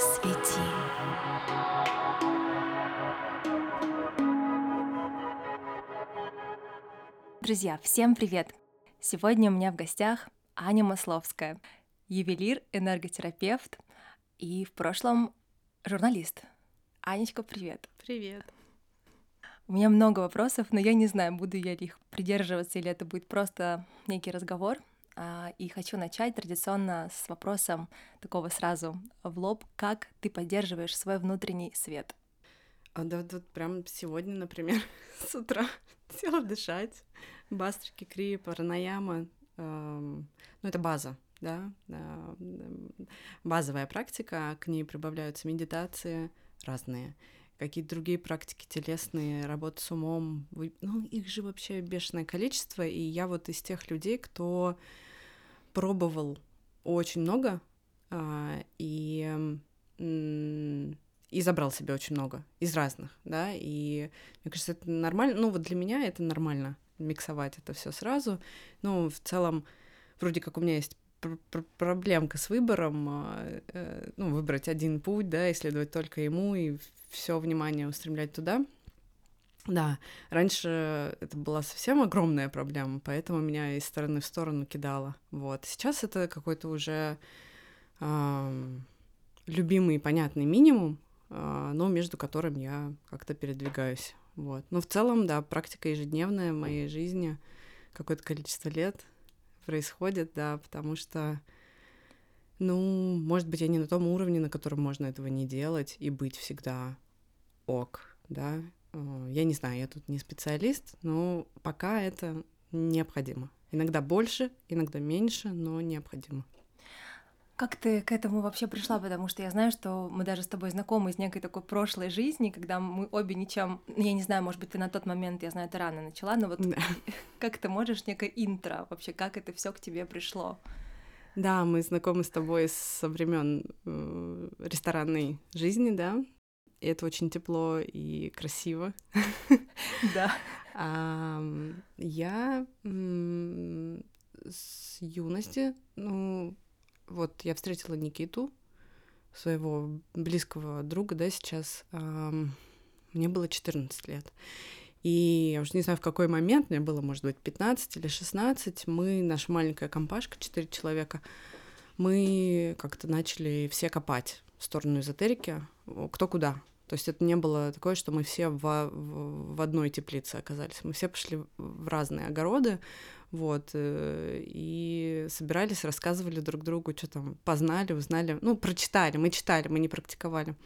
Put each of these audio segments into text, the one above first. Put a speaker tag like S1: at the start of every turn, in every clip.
S1: Свети. Друзья, всем привет! Сегодня у меня в гостях Аня Масловская, ювелир, энерготерапевт и в прошлом журналист. Анечка, привет!
S2: Привет!
S1: У меня много вопросов, но я не знаю, буду я их придерживаться или это будет просто некий разговор. А, и хочу начать традиционно с вопросом такого сразу в лоб. Как ты поддерживаешь свой внутренний свет?
S2: А да, вот прям сегодня, например, с утра села дышать. Бастрики, кри, паранаяма. Эм, ну, это база, да, э, базовая практика, к ней прибавляются медитации разные какие-то другие практики телесные, работа с умом, ну, их же вообще бешеное количество, и я вот из тех людей, кто пробовал очень много, а, и, и забрал себе очень много из разных, да, и мне кажется, это нормально, ну, вот для меня это нормально, миксовать это все сразу, ну, в целом, вроде как у меня есть проблемка с выбором, а, э, ну, выбрать один путь, да, исследовать только ему и все внимание устремлять туда. Да, раньше это была совсем огромная проблема, поэтому меня из стороны в сторону кидало. Вот. Сейчас это какой-то уже э, любимый и понятный минимум, э, но между которым я как-то передвигаюсь. Вот. Но в целом, да, практика ежедневная в моей жизни какое-то количество лет происходит, да, потому что, ну, может быть, я не на том уровне, на котором можно этого не делать и быть всегда ок, да. Э, я не знаю, я тут не специалист, но пока это необходимо. Иногда больше, иногда меньше, но необходимо.
S1: Как ты к этому вообще пришла? Потому что я знаю, что мы даже с тобой знакомы из некой такой прошлой жизни, когда мы обе ничем... Я не знаю, может быть, ты на тот момент, я знаю, ты рано начала, но вот да. как ты можешь некое интро вообще, как это все к тебе пришло?
S2: Да, мы знакомы с тобой со времен э, ресторанной жизни, да, и это очень тепло и красиво.
S1: Да.
S2: Я с юности, ну, вот я встретила Никиту, своего близкого друга, да, сейчас. Мне было 14 лет. И я уже не знаю, в какой момент, мне было, может быть, 15 или 16, мы, наша маленькая компашка, 4 человека, мы как-то начали все копать в сторону эзотерики, кто куда. То есть это не было такое, что мы все в, в, одной теплице оказались. Мы все пошли в разные огороды, вот, э, и собирались, рассказывали друг другу, что там познали, узнали, ну, прочитали, мы читали, мы не практиковали.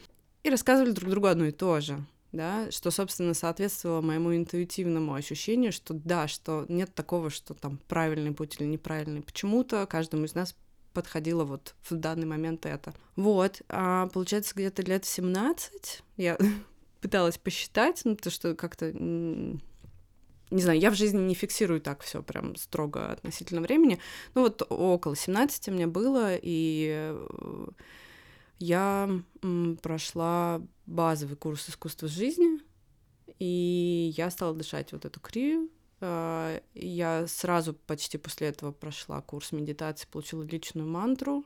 S2: И рассказывали друг другу одно и то же, да, что, собственно, соответствовало моему интуитивному ощущению, что да, что нет такого, что там правильный путь или неправильный. Почему-то каждому из нас подходило вот в данный момент это. Вот, а получается где-то лет 17 я пыталась посчитать, ну, то, что как-то не знаю, я в жизни не фиксирую так все прям строго относительно времени. Ну вот около 17 мне было, и э, я прошла базовый курс искусства жизни, и я стала дышать вот эту крию, я сразу почти после этого прошла курс медитации, получила личную мантру.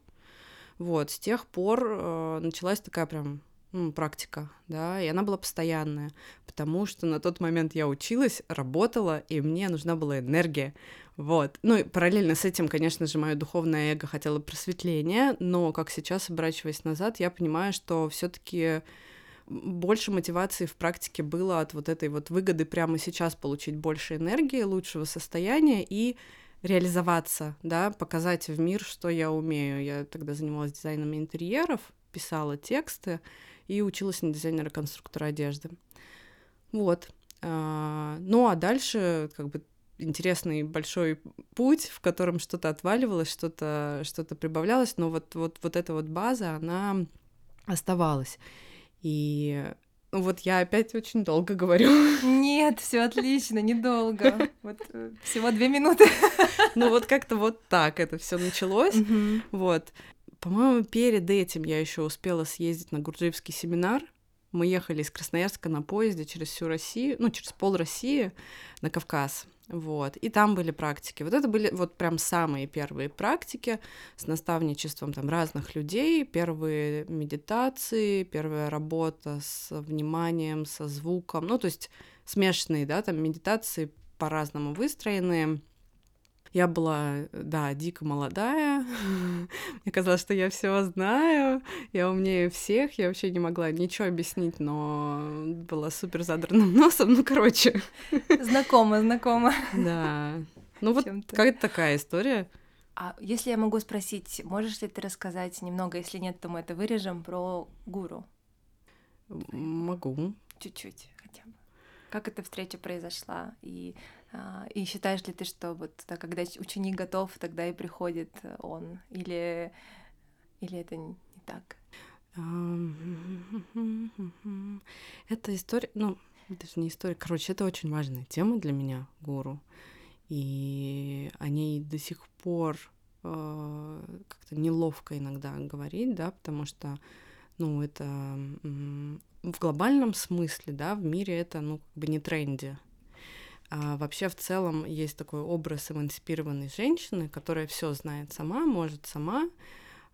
S2: Вот, с тех пор э, началась такая прям ну, практика, да, и она была постоянная, потому что на тот момент я училась, работала, и мне нужна была энергия, вот. Ну и параллельно с этим, конечно же, мое духовное эго хотело просветления, но как сейчас, оборачиваясь назад, я понимаю, что все таки больше мотивации в практике было от вот этой вот выгоды прямо сейчас получить больше энергии, лучшего состояния и реализоваться, да, показать в мир, что я умею. Я тогда занималась дизайном интерьеров, писала тексты и училась на дизайнера-конструктора одежды. Вот. А, ну а дальше как бы интересный большой путь, в котором что-то отваливалось, что-то что прибавлялось, но вот, вот, вот эта вот база, она оставалась. И ну, вот я опять очень долго говорю.
S1: Нет, все отлично, недолго. Вот э, всего две минуты.
S2: Ну вот как-то вот так это все началось. Вот. По-моему, перед этим я еще успела съездить на Гурджиевский семинар. Мы ехали из Красноярска на поезде через всю Россию, ну, через пол России на Кавказ. Вот, и там были практики. Вот это были вот прям самые первые практики с наставничеством там разных людей, первые медитации, первая работа с вниманием, со звуком, ну, то есть смешанные, да, там медитации по-разному выстроенные, я была, да, дико молодая. Мне казалось, что я все знаю, я умнее всех, я вообще не могла ничего объяснить, но была супер задранным носом, ну, короче.
S1: Знакомо, знакомо.
S2: Да. Ну вот какая-то такая история.
S1: А если я могу спросить, можешь ли ты рассказать немного, если нет, то мы это вырежем, про гуру?
S2: Могу.
S1: Чуть-чуть хотя бы. Как эта встреча произошла? И и считаешь ли ты, что вот когда ученик готов, тогда и приходит он? Или, или это не так?
S2: Это история, ну, это же не история. Короче, это очень важная тема для меня, гуру. И о ней до сих пор э, как-то неловко иногда говорить, да, потому что, ну, это в глобальном смысле, да, в мире это, ну, как бы не тренди. А вообще в целом есть такой образ эмансипированной женщины, которая все знает сама, может сама,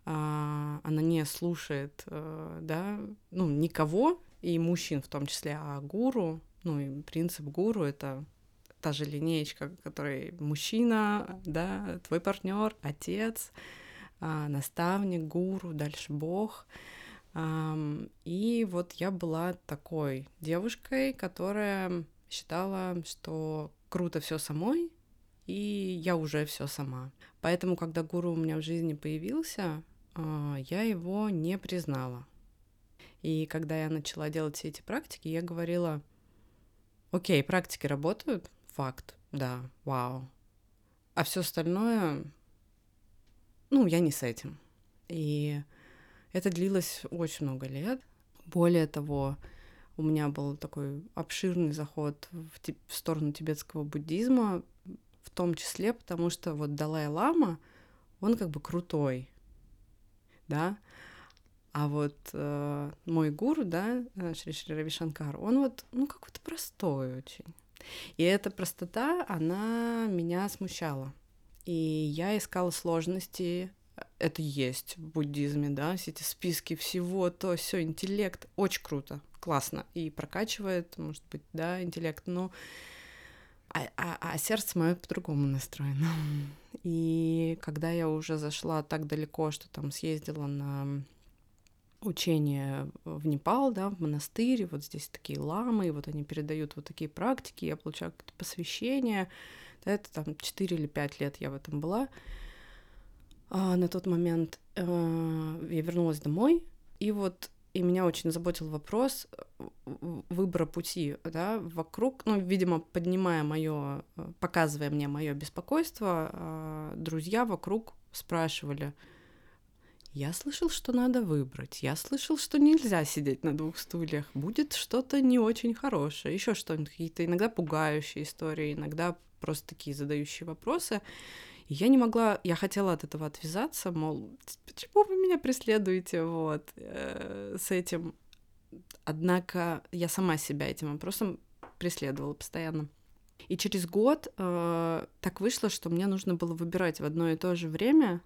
S2: а, она не слушает, а, да, ну, никого, и мужчин в том числе, а гуру, ну, и принцип гуру — это та же линеечка, которой мужчина, да, твой партнер, отец, а, наставник, гуру, дальше Бог. И вот я была такой девушкой, которая считала, что круто все самой, и я уже все сама. Поэтому, когда гуру у меня в жизни появился, а, я его не признала. И когда я начала делать все эти практики, я говорила, окей, практики работают, факт, да, вау. А все остальное, ну, я не с этим. И это длилось очень много лет. Более того, у меня был такой обширный заход в, в сторону тибетского буддизма, в том числе потому, что вот Далай-Лама, он как бы крутой, да, а вот э, мой гуру, да, э, Шри Шри Рави Шанкар, он вот, ну, какой-то простой очень. И эта простота, она меня смущала. И я искала сложности, это есть в буддизме, да, все эти списки всего, то все интеллект, очень круто, классно и прокачивает, может быть, да, интеллект, но а, а, а сердце мое по-другому настроено. И когда я уже зашла так далеко, что там съездила на учение в Непал, да, в монастырь, вот здесь такие ламы, и вот они передают вот такие практики, я получаю какое-то посвящение, да, это там 4 или 5 лет я в этом была. А на тот момент э, я вернулась домой, и вот и меня очень заботил вопрос э, выбора пути, да, вокруг, ну, видимо, поднимая мое, э, показывая мне мое беспокойство, а, друзья вокруг спрашивали, я слышал, что надо выбрать. Я слышал, что нельзя сидеть на двух стульях. Будет что-то не очень хорошее. Еще что-нибудь, какие-то иногда пугающие истории, иногда просто такие задающие вопросы. И я не могла, я хотела от этого отвязаться, мол, почему вы меня преследуете вот э, с этим? Однако я сама себя этим вопросом преследовала постоянно. И через год э, так вышло, что мне нужно было выбирать в одно и то же время.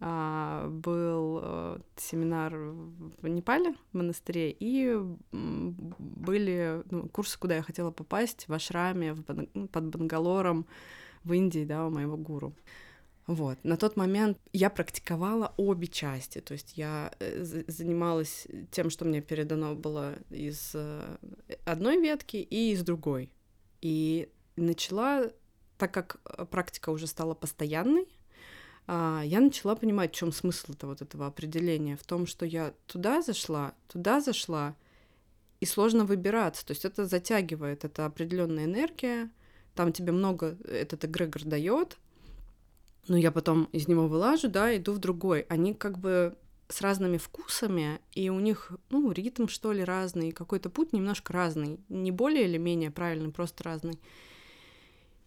S2: Э, был э, семинар в Непале, в монастыре, и были ну, курсы, куда я хотела попасть, в Ашраме, в, под Бангалором, в Индии, да, у моего гуру. Вот. На тот момент я практиковала обе части, то есть я э, занималась тем, что мне передано было из э, одной ветки и из другой. И начала, так как э, практика уже стала постоянной, а, я начала понимать, в чем смысл-то вот этого определения, в том, что я туда зашла, туда зашла, и сложно выбираться, то есть это затягивает, это определенная энергия, там тебе много этот эгрегор дает, но я потом из него вылажу, да, иду в другой. Они как бы с разными вкусами, и у них, ну, ритм, что ли, разный, какой-то путь немножко разный, не более или менее правильный, просто разный.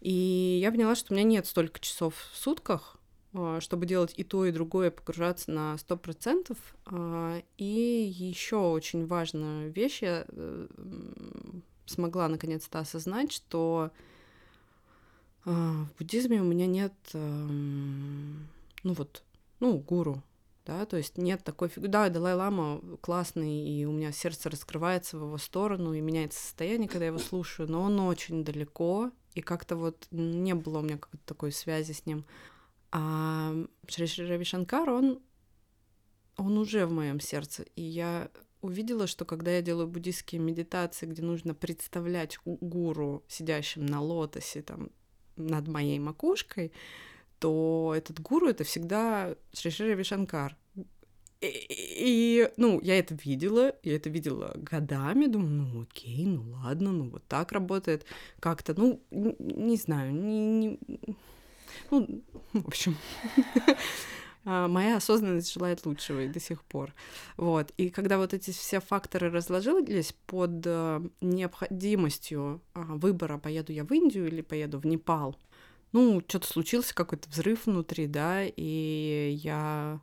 S2: И я поняла, что у меня нет столько часов в сутках, а, чтобы делать и то, и другое, погружаться на сто процентов. А, и еще очень важная вещь, я э, смогла наконец-то осознать, что в буддизме у меня нет, эм, ну вот, ну, гуру, да, то есть нет такой фигуры. Да, Далай-Лама классный, и у меня сердце раскрывается в его сторону, и меняется состояние, когда я его слушаю, но он очень далеко, и как-то вот не было у меня какой-то такой связи с ним. А Шри Рави Шанкар, он, он уже в моем сердце, и я увидела, что когда я делаю буддийские медитации, где нужно представлять гуру, сидящим на лотосе, там, над моей макушкой, то этот гуру — это всегда Шри Шри Вишанкар. И, и, ну, я это видела, я это видела годами, думаю, ну, окей, ну, ладно, ну, вот так работает как-то, ну, не, не знаю, не, не, ну, в общем, моя осознанность желает лучшего и до сих пор. Вот. И когда вот эти все факторы разложились под э, необходимостью выбора, поеду я в Индию или поеду в Непал, ну, что-то случился, какой-то взрыв внутри, да, и я...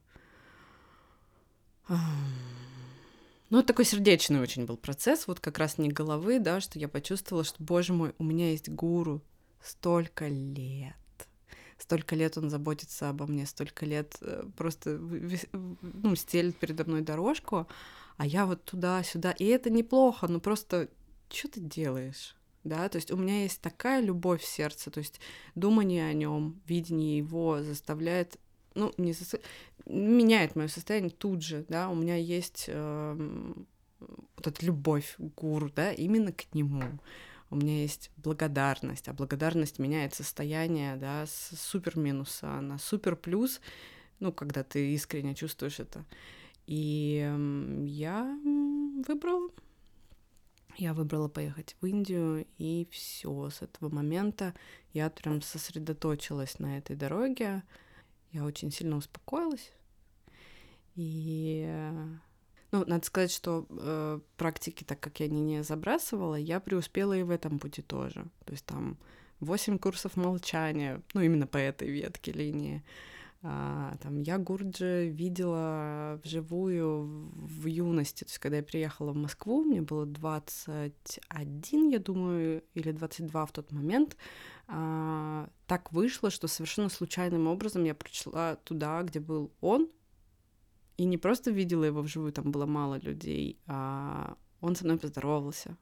S2: Ну, такой сердечный очень был процесс, вот как раз не головы, да, что я почувствовала, что, боже мой, у меня есть гуру столько лет. Столько лет он заботится обо мне, столько лет э, просто ну, стелит передо мной дорожку, а я вот туда-сюда. И это неплохо, но просто что ты делаешь? да, то есть у меня есть такая любовь в сердце, то есть думание о нем, видение его заставляет, ну, не застав... меняет мое состояние тут же, да, у меня есть э, вот эта любовь к гуру, да, именно к нему. У меня есть благодарность, а благодарность меняет состояние, да, с супер минуса на супер плюс, ну, когда ты искренне чувствуешь это. И э, я выбрала я выбрала поехать в Индию, и все. С этого момента я прям сосредоточилась на этой дороге. Я очень сильно успокоилась. И ну, надо сказать, что э, практики, так как я не, не забрасывала, я преуспела и в этом пути тоже. То есть там восемь курсов молчания, ну, именно по этой ветке линии. А, там, я Гурджи видела вживую в юности, то есть когда я приехала в Москву, мне было 21, я думаю, или 22 в тот момент, а, так вышло, что совершенно случайным образом я пришла туда, где был он, и не просто видела его вживую, там было мало людей, а он со мной поздоровался.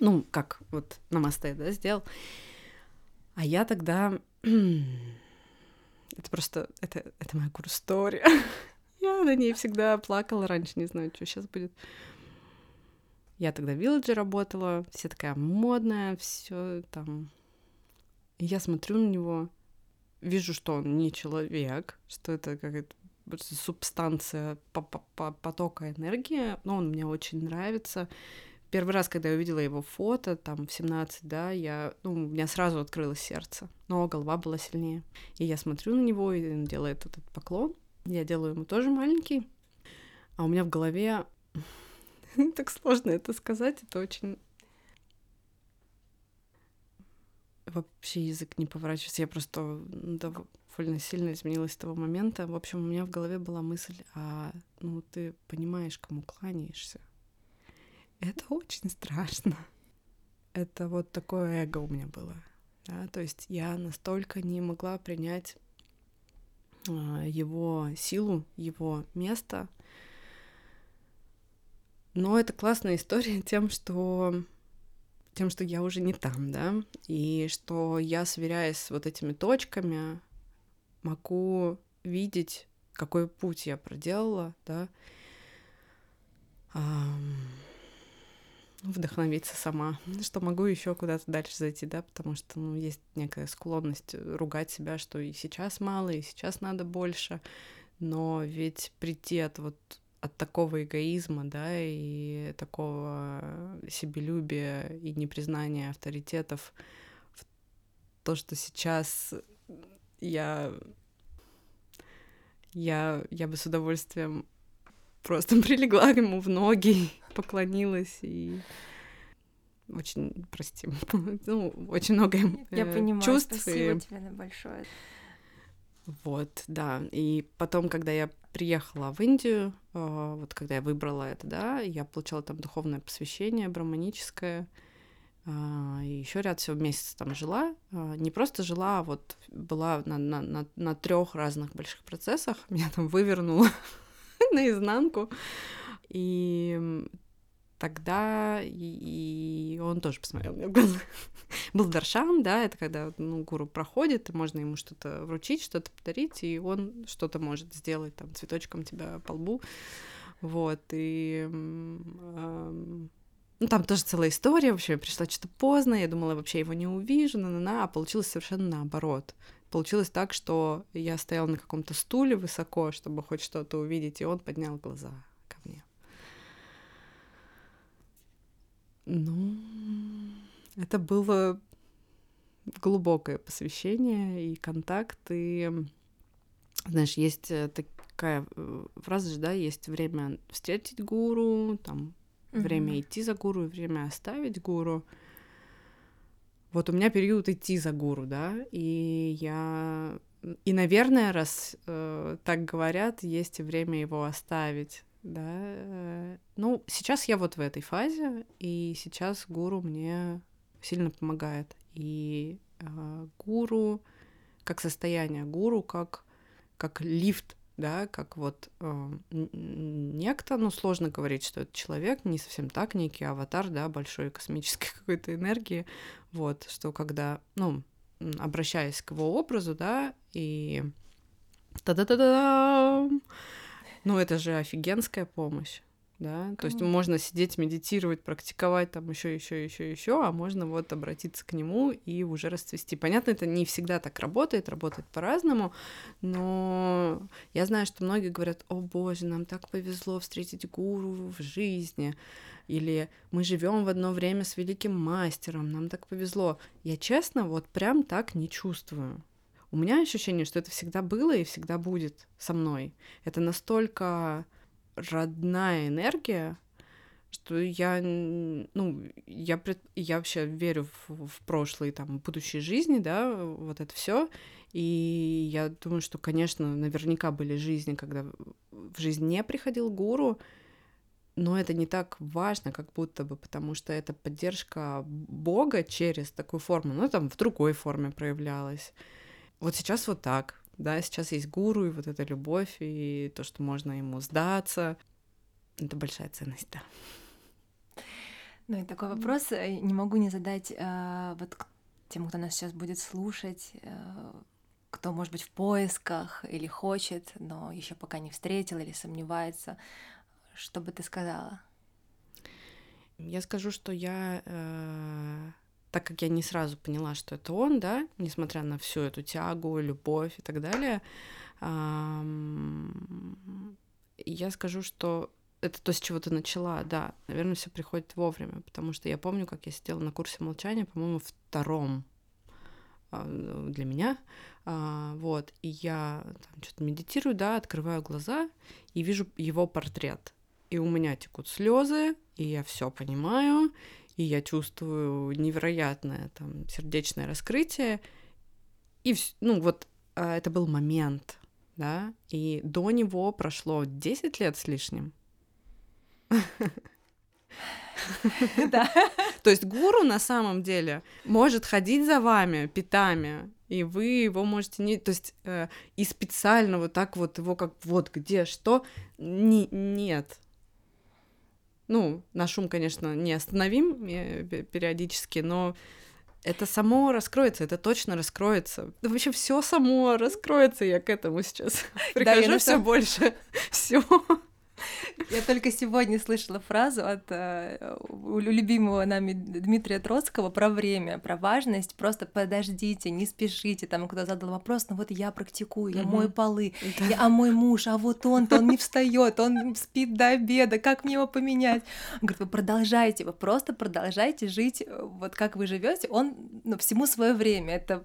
S2: Ну, как вот на мосте, да, сделал. А я тогда это просто, это, это моя курс-история. Я на ней всегда плакала раньше, не знаю, что сейчас будет. Я тогда в Вилладже работала, вся такая модная, все там. И я смотрю на него, вижу, что он не человек, что это какая-то субстанция потока энергии, но он мне очень нравится. Первый раз, когда я увидела его фото, там, в 17, да, я, ну, у меня сразу открылось сердце, но голова была сильнее. И я смотрю на него, и он делает этот поклон. Я делаю ему тоже маленький. А у меня в голове... так сложно это сказать, это очень... Вообще язык не поворачивается. Я просто довольно сильно изменилась с того момента. В общем, у меня в голове была мысль, а ну ты понимаешь, кому кланяешься. Это очень страшно. Это вот такое эго у меня было. Да? То есть я настолько не могла принять а, его силу, его место. Но это классная история тем, что тем, что я уже не там, да, и что я, сверяясь с вот этими точками, могу видеть, какой путь я проделала, да, вдохновиться сама, что могу еще куда-то дальше зайти, да, потому что ну, есть некая склонность ругать себя, что и сейчас мало, и сейчас надо больше, но ведь прийти от вот от такого эгоизма, да, и такого себелюбия и непризнания авторитетов в то, что сейчас я я, я бы с удовольствием просто прилегла ему в ноги, поклонилась и очень, прости, ну, очень много
S1: Я э, понимаю, чувств. Спасибо и... тебе большое.
S2: Вот, да. И потом, когда я приехала в Индию, э, вот когда я выбрала это, да, я получала там духовное посвящение браманическое. А, еще ряд всего месяцев там жила. А, не просто жила, а вот была на, на, на, на трех разных больших процессах. Меня там вывернуло наизнанку. И тогда и, и он тоже посмотрел мне в глаза. Был Даршан, да, это когда ну, гуру проходит, можно ему что-то вручить, что-то подарить, и он что-то может сделать, там, цветочком тебя по лбу. Вот, и... Эм, ну, там тоже целая история, вообще, я пришла что-то поздно, я думала, вообще его не увижу, на-на-на, а получилось совершенно наоборот. Получилось так, что я стояла на каком-то стуле высоко, чтобы хоть что-то увидеть, и он поднял глаза ко мне. Ну, это было глубокое посвящение и контакт, и, знаешь, есть э, такая э, фраза же, да, есть время встретить гуру, там, mm-hmm. время идти за гуру, время оставить гуру. Вот у меня период идти за гуру, да, и я... И, наверное, раз э, так говорят, есть и время его оставить да. Э, ну, сейчас я вот в этой фазе, и сейчас гуру мне сильно помогает. И э, гуру, как состояние гуру, как, как лифт, да, как вот э, некто, ну, сложно говорить, что это человек, не совсем так, некий аватар, да, большой космической какой-то энергии, вот, что когда, ну, обращаясь к его образу, да, и та-да-да-да, ну, это же офигенская помощь. Да, Конечно. то есть можно сидеть, медитировать, практиковать там еще, еще, еще, еще, а можно вот обратиться к нему и уже расцвести. Понятно, это не всегда так работает, работает по-разному, но я знаю, что многие говорят: "О боже, нам так повезло встретить гуру в жизни", или "Мы живем в одно время с великим мастером, нам так повезло". Я честно вот прям так не чувствую. У меня ощущение, что это всегда было и всегда будет со мной. Это настолько родная энергия, что я, ну, я, пред, я вообще верю в, в прошлые, там, будущие жизни, да, вот это все. И я думаю, что, конечно, наверняка были жизни, когда в жизнь не приходил гуру, но это не так важно, как будто бы, потому что это поддержка Бога через такую форму, ну, там, в другой форме проявлялась. Вот сейчас вот так, да, сейчас есть гуру, и вот эта любовь, и то, что можно ему сдаться, это большая ценность, да.
S1: Ну и такой вопрос э, не могу не задать э, вот тем, кто нас сейчас будет слушать, э, кто, может быть, в поисках или хочет, но еще пока не встретил или сомневается, что бы ты сказала?
S2: Я скажу, что я э, так как я не сразу поняла, что это он, да, несмотря на всю эту тягу, любовь и так далее, я скажу, что это то, с чего ты начала, да, наверное, все приходит вовремя, потому что я помню, как я сидела на курсе молчания, по-моему, втором а, для меня, а, вот, и я что-то медитирую, да, открываю глаза и вижу его портрет, и у меня текут слезы, и я все понимаю, и я чувствую невероятное там сердечное раскрытие. И, ну, вот а, это был момент, да, и до него прошло 10 лет с лишним.
S1: Да.
S2: То есть гуру на самом деле может ходить за вами пятами, и вы его можете не... То есть э, и специально вот так вот его как вот где что... Не, нет, ну, на шум, конечно, не остановим э, периодически, но это само раскроется, это точно раскроется. Да вообще все само раскроется, я к этому сейчас прихожу да, все больше. Все.
S1: Я только сегодня слышала фразу от э, любимого нами Дмитрия Троцкого про время, про важность. Просто подождите, не спешите. Там кто задал вопрос, ну вот я практикую, я мою полы, а мой муж, а вот он-то, он не встает, он спит до обеда, как мне его поменять? Он говорит, вы продолжайте, вы просто продолжайте жить э, вот как вы живете. Он ну, всему свое время. Это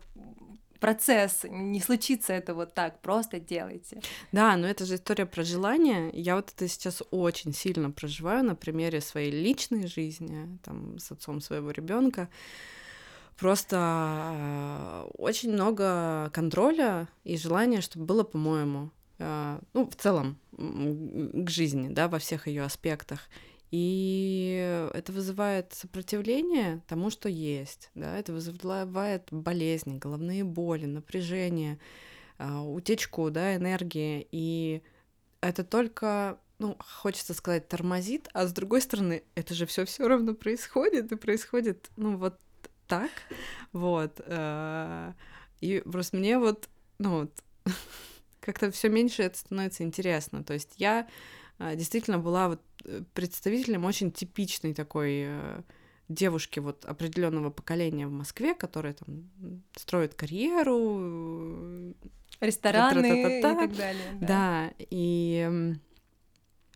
S1: процесс, не случится это вот так, просто делайте.
S2: Да, но это же история про желание. Я вот это сейчас очень сильно проживаю на примере своей личной жизни, там, с отцом своего ребенка. Просто э, очень много контроля и желания, чтобы было по-моему. Э, ну, в целом, к жизни, да, во всех ее аспектах. И это вызывает сопротивление тому, что есть, да, это вызывает болезни, головные боли, напряжение, а, утечку, да, энергии, и это только ну, хочется сказать, тормозит, а с другой стороны, это же все все равно происходит, и происходит, ну, вот так, вот. Э, и просто мне вот, ну, вот, как-то все меньше это становится интересно. То есть я а, действительно была вот э, представителем очень типичной такой э, девушки вот определенного поколения в Москве, которые там строят карьеру,
S1: рестораны и так далее.
S2: Да, да и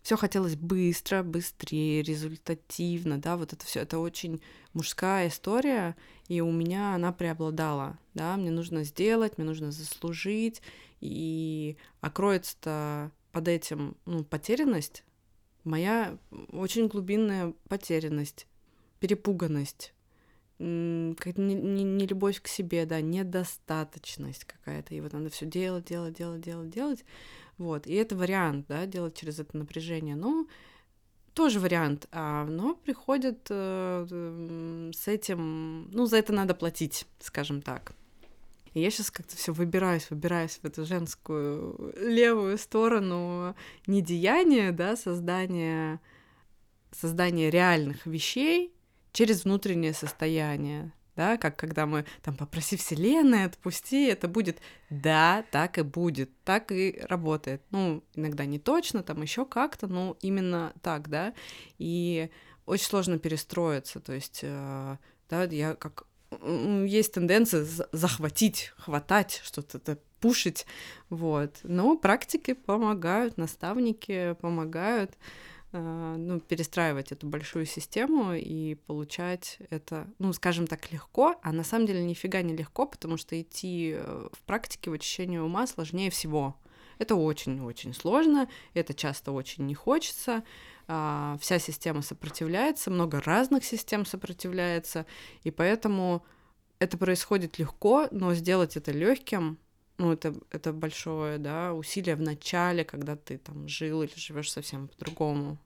S2: все хотелось быстро, быстрее, результативно, да, вот это все, это очень мужская история, и у меня она преобладала, да, мне нужно сделать, мне нужно заслужить, и окроется-то под этим ну, потерянность, моя очень глубинная потерянность, перепуганность, как не, не, не любовь к себе, да, недостаточность какая-то, и вот надо все делать, делать, делать, делать, делать, вот, и это вариант, да, делать через это напряжение. Ну, тоже вариант, а, но приходит э, с этим, ну, за это надо платить, скажем так. И я сейчас как-то все выбираюсь, выбираюсь в эту женскую левую сторону недеяния, да, создания, создания реальных вещей через внутреннее состояние, да, как когда мы там попроси Вселенной, отпусти, это будет, да, так и будет, так и работает. Ну, иногда не точно, там еще как-то, но именно так, да, и очень сложно перестроиться, то есть, э, да, я как есть тенденция захватить, хватать, что-то пушить, вот. Но практики помогают, наставники помогают. Э, ну, перестраивать эту большую систему и получать это, ну, скажем так, легко, а на самом деле нифига не легко, потому что идти э, в практике в очищение ума сложнее всего. Это очень-очень сложно, это часто очень не хочется, а, вся система сопротивляется, много разных систем сопротивляется, и поэтому это происходит легко, но сделать это легким ну, это, это большое, да, усилие в начале, когда ты там жил или живешь совсем по-другому.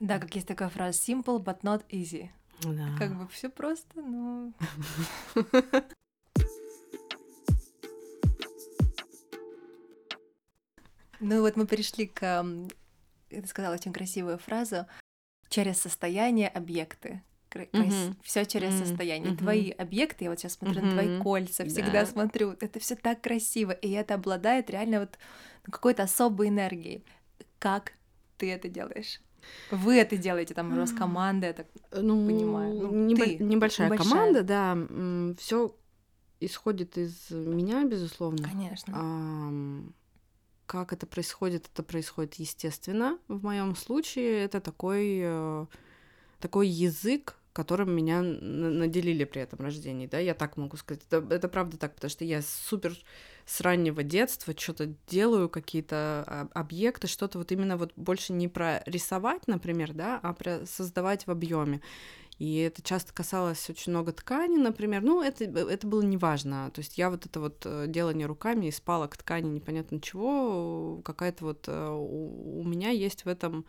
S1: Да, как есть такая фраза simple but not easy.
S2: Да.
S1: Как бы все просто, но. Ну вот мы перешли к... Ты сказала очень красивую фразу. Через состояние объекты. Mm-hmm. Все через mm-hmm. состояние. Mm-hmm. Твои объекты, я вот сейчас смотрю mm-hmm. на твои кольца, всегда да. смотрю, это все так красиво, и это обладает реально вот какой-то особой энергией. Как ты это делаешь? Вы это делаете, там, Роскоманда, я так ну, понимаю. Ну,
S2: небо- ты, небольшая, небольшая команда, да. Все исходит из меня, безусловно.
S1: Конечно.
S2: А, как это происходит? Это происходит естественно. В моем случае это такой, э, такой язык, которым меня наделили при этом рождении, да, я так могу сказать. Это, это правда так, потому что я супер с раннего детства что-то делаю, какие-то объекты, что-то вот именно вот больше не про рисовать, например, да, а про создавать в объеме. И это часто касалось очень много ткани, например. Ну, это, это было неважно. То есть я вот это вот э, делание руками из палок ткани непонятно чего, какая-то вот э, у, у меня есть в этом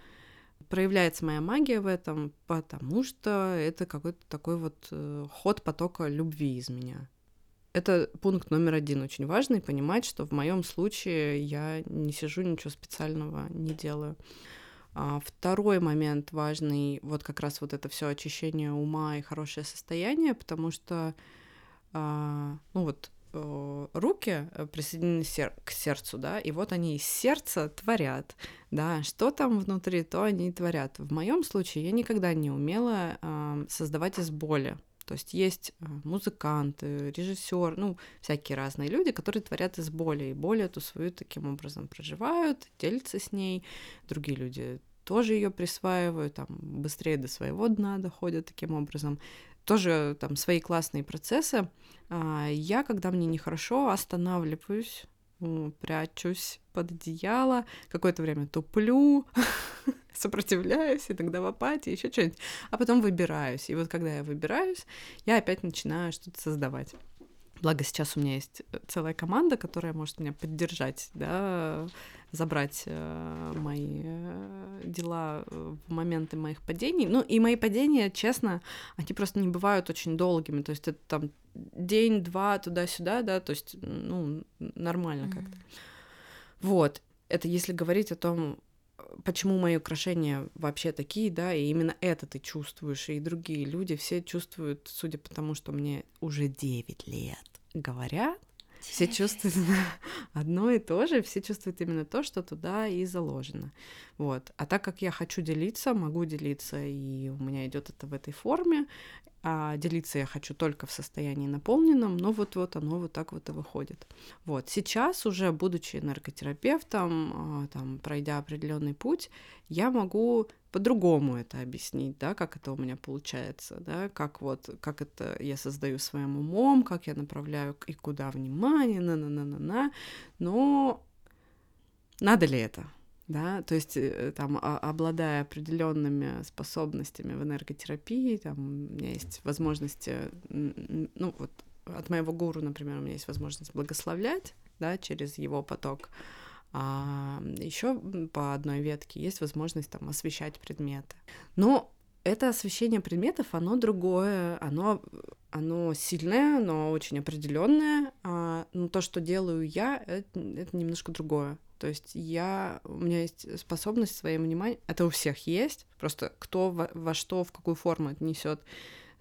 S2: проявляется моя магия в этом, потому что это какой-то такой вот э, ход потока любви из меня. Это пункт номер один очень важный, понимать, что в моем случае я не сижу, ничего специального не делаю. А второй момент важный, вот как раз вот это все очищение ума и хорошее состояние, потому что, а, ну вот, э, руки э, присоединены к сердцу, да, и вот они из сердца творят, да, что там внутри, то они и творят. В моем случае я никогда не умела создавать из боли, то есть есть э, музыканты, режиссер, ну, всякие разные люди, которые творят из боли, и боль эту свою таким образом проживают, делятся с ней. Другие люди тоже ее присваивают, там, быстрее до своего дна доходят таким образом. Тоже там свои классные процессы. А я, когда мне нехорошо, останавливаюсь, прячусь под одеяло, какое-то время туплю, сопротивляюсь, и тогда в апатии, еще что-нибудь, а потом выбираюсь. И вот когда я выбираюсь, я опять начинаю что-то создавать. Благо сейчас у меня есть целая команда, которая может меня поддержать, да, забрать э, мои э, дела в моменты моих падений. Ну, и мои падения, честно, они просто не бывают очень долгими. То есть это там день-два туда-сюда, да, то есть, ну, нормально mm-hmm. как-то. Вот. Это если говорить о том, почему мои украшения вообще такие, да, и именно это ты чувствуешь, и другие люди все чувствуют, судя по тому, что мне уже 9 лет говорят, все чувствуют одно и то же, все чувствуют именно то, что туда и заложено. Вот. А так как я хочу делиться, могу делиться, и у меня идет это в этой форме, а делиться я хочу только в состоянии наполненном, но вот-вот оно вот так вот и выходит. Вот, сейчас уже, будучи энерготерапевтом, а, там, пройдя определенный путь, я могу по-другому это объяснить, да, как это у меня получается, да, как вот, как это я создаю своим умом, как я направляю и куда внимание, на-на-на-на-на, но надо ли это? да, то есть э, там, обладая определенными способностями в энерготерапии, там у меня есть возможности, ну вот от моего гуру, например, у меня есть возможность благословлять, да, через его поток, а еще по одной ветке есть возможность там освещать предметы. Но это освещение предметов, оно другое, оно, оно сильное, оно очень определенное, а, но то, что делаю я, это, это немножко другое. То есть я, у меня есть способность своим вниманием, это у всех есть, просто кто во, во что, в какую форму это несет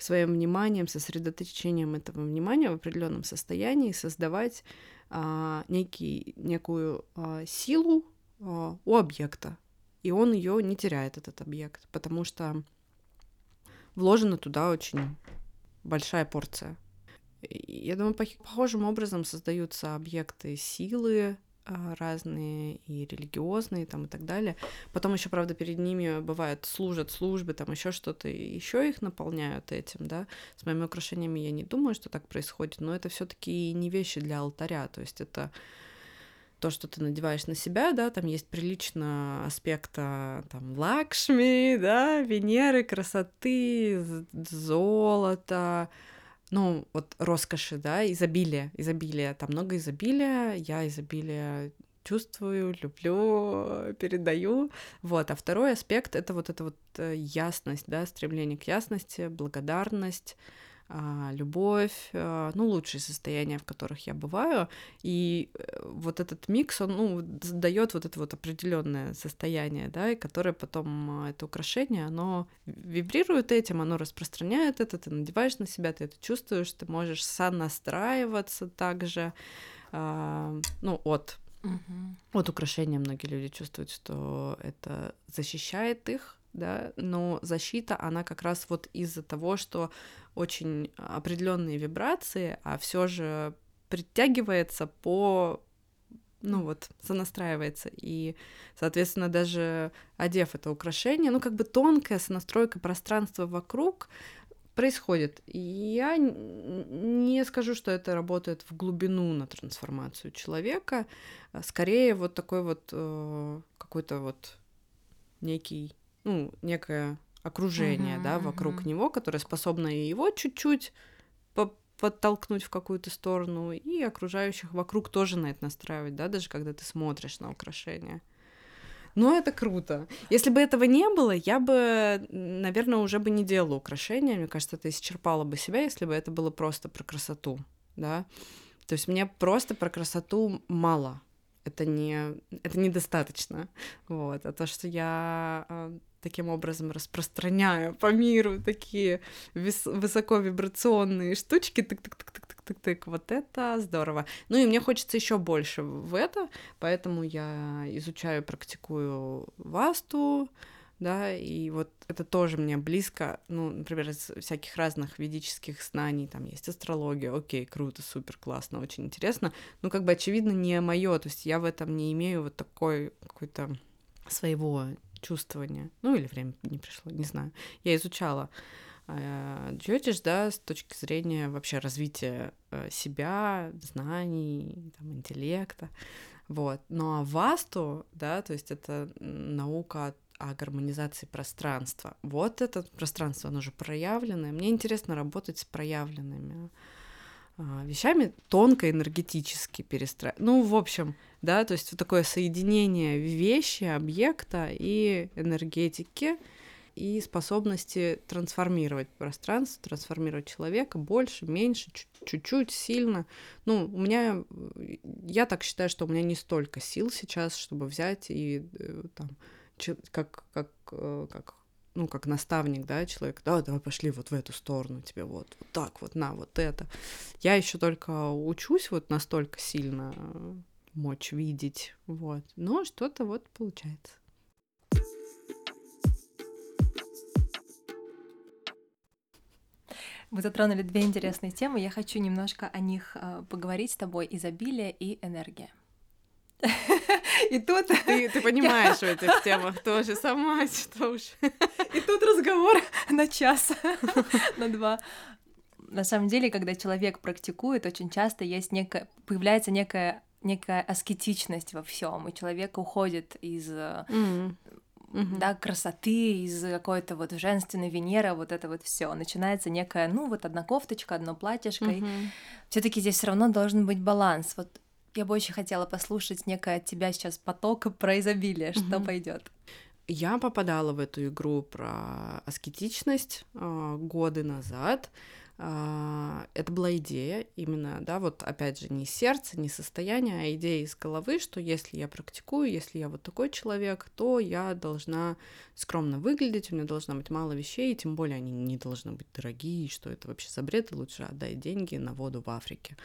S2: своим вниманием, сосредоточением этого внимания в определенном состоянии создавать а, некий, некую а, силу а, у объекта, и он ее не теряет, этот объект, потому что вложена туда очень большая порция. Я думаю, похожим образом создаются объекты силы, разные и религиозные там и так далее. Потом еще, правда, перед ними бывает служат службы, там еще что-то, еще их наполняют этим, да. С моими украшениями я не думаю, что так происходит, но это все-таки не вещи для алтаря, то есть это то, что ты надеваешь на себя, да, там есть прилично аспекта там лакшми, да, Венеры, красоты, золота, ну, вот роскоши, да, изобилие, изобилие, там много изобилия, я изобилие чувствую, люблю, передаю. Вот. А второй аспект — это вот эта вот э, ясность, да, стремление к ясности, благодарность, любовь, а, ну, лучшие состояния, в которых я бываю. И э, вот этот микс, он, ну, дает вот это вот определенное состояние, да, и которое потом, а, это украшение, оно вибрирует этим, оно распространяет это, ты надеваешь на себя, ты это чувствуешь, ты можешь сонастраиваться также, ну, от Угу. От украшения многие люди чувствуют, что это защищает их, да, но защита, она как раз вот из-за того, что очень определенные вибрации, а все же притягивается по ну вот, сонастраивается. И, соответственно, даже одев это украшение, ну, как бы тонкая сонастройка пространства вокруг происходит. Я не скажу, что это работает в глубину на трансформацию человека. А скорее, вот такой вот э, какой-то вот некий ну, некое окружение, uh-huh, да, вокруг uh-huh. него, которое способно его чуть-чуть подтолкнуть в какую-то сторону, и окружающих вокруг тоже на это настраивать, да, даже когда ты смотришь на украшения. Но это круто. Если бы этого не было, я бы, наверное, уже бы не делала украшения. Мне кажется, это исчерпало бы себя, если бы это было просто про красоту, да. То есть мне просто про красоту мало. Это не, это недостаточно. Вот. А то, что я а, таким образом распространяю по миру такие вис- высоковибрационные штучки, тык-тык-тык-тык-тык-тык, вот это здорово. Ну и мне хочется еще больше в это, поэтому я изучаю, практикую васту, да, и вот это тоже мне близко, ну, например, из всяких разных ведических знаний, там есть астрология, окей, круто, супер, классно, очень интересно, ну, как бы, очевидно, не мое, то есть я в этом не имею вот такой какой-то своего чувствования. Ну, или время не пришло, не знаю. Я изучала э, джотиш, да, с точки зрения вообще развития э, себя, знаний, там, интеллекта. Вот. Ну а васту, да, то есть это наука о гармонизации пространства. Вот это пространство, оно же проявленное. Мне интересно работать с проявленными а, вещами тонко энергетически перестраивать. Ну, в общем, да, то есть вот такое соединение вещи, объекта и энергетики и способности трансформировать пространство, трансформировать человека больше, меньше, чуть-чуть, сильно. Ну, у меня, я так считаю, что у меня не столько сил сейчас, чтобы взять и э, там, как, как, э, как ну, как наставник, да, человек, да, давай пошли вот в эту сторону, тебе вот, вот так вот, на, вот это. Я еще только учусь вот настолько сильно э, мочь видеть, вот, но что-то вот получается.
S1: Вы затронули две интересные темы. Я хочу немножко о них э, поговорить с тобой. Изобилие и энергия.
S2: И тут... Ты, ты понимаешь в этих темах тоже сама, что уж.
S1: И тут разговор на час, на два. На самом деле, когда человек практикует, очень часто есть некая, появляется некая некая аскетичность во всем, и человек уходит из mm mm-hmm. да, красоты, из какой-то вот женственной Венеры, вот это вот все. Начинается некая, ну, вот одна кофточка, одно платьишко. Mm-hmm. Все-таки здесь все равно должен быть баланс. Вот я бы очень хотела послушать некое от тебя сейчас поток про изобилие, mm-hmm. что пойдет.
S2: Я попадала в эту игру про аскетичность э, годы назад. А, это была идея именно, да, вот опять же, не сердце, не состояние, а идея из головы, что если я практикую, если я вот такой человек, то я должна скромно выглядеть, у меня должна быть мало вещей, и тем более они не должны быть дорогие, что это вообще за бред, лучше отдай деньги на воду в Африке.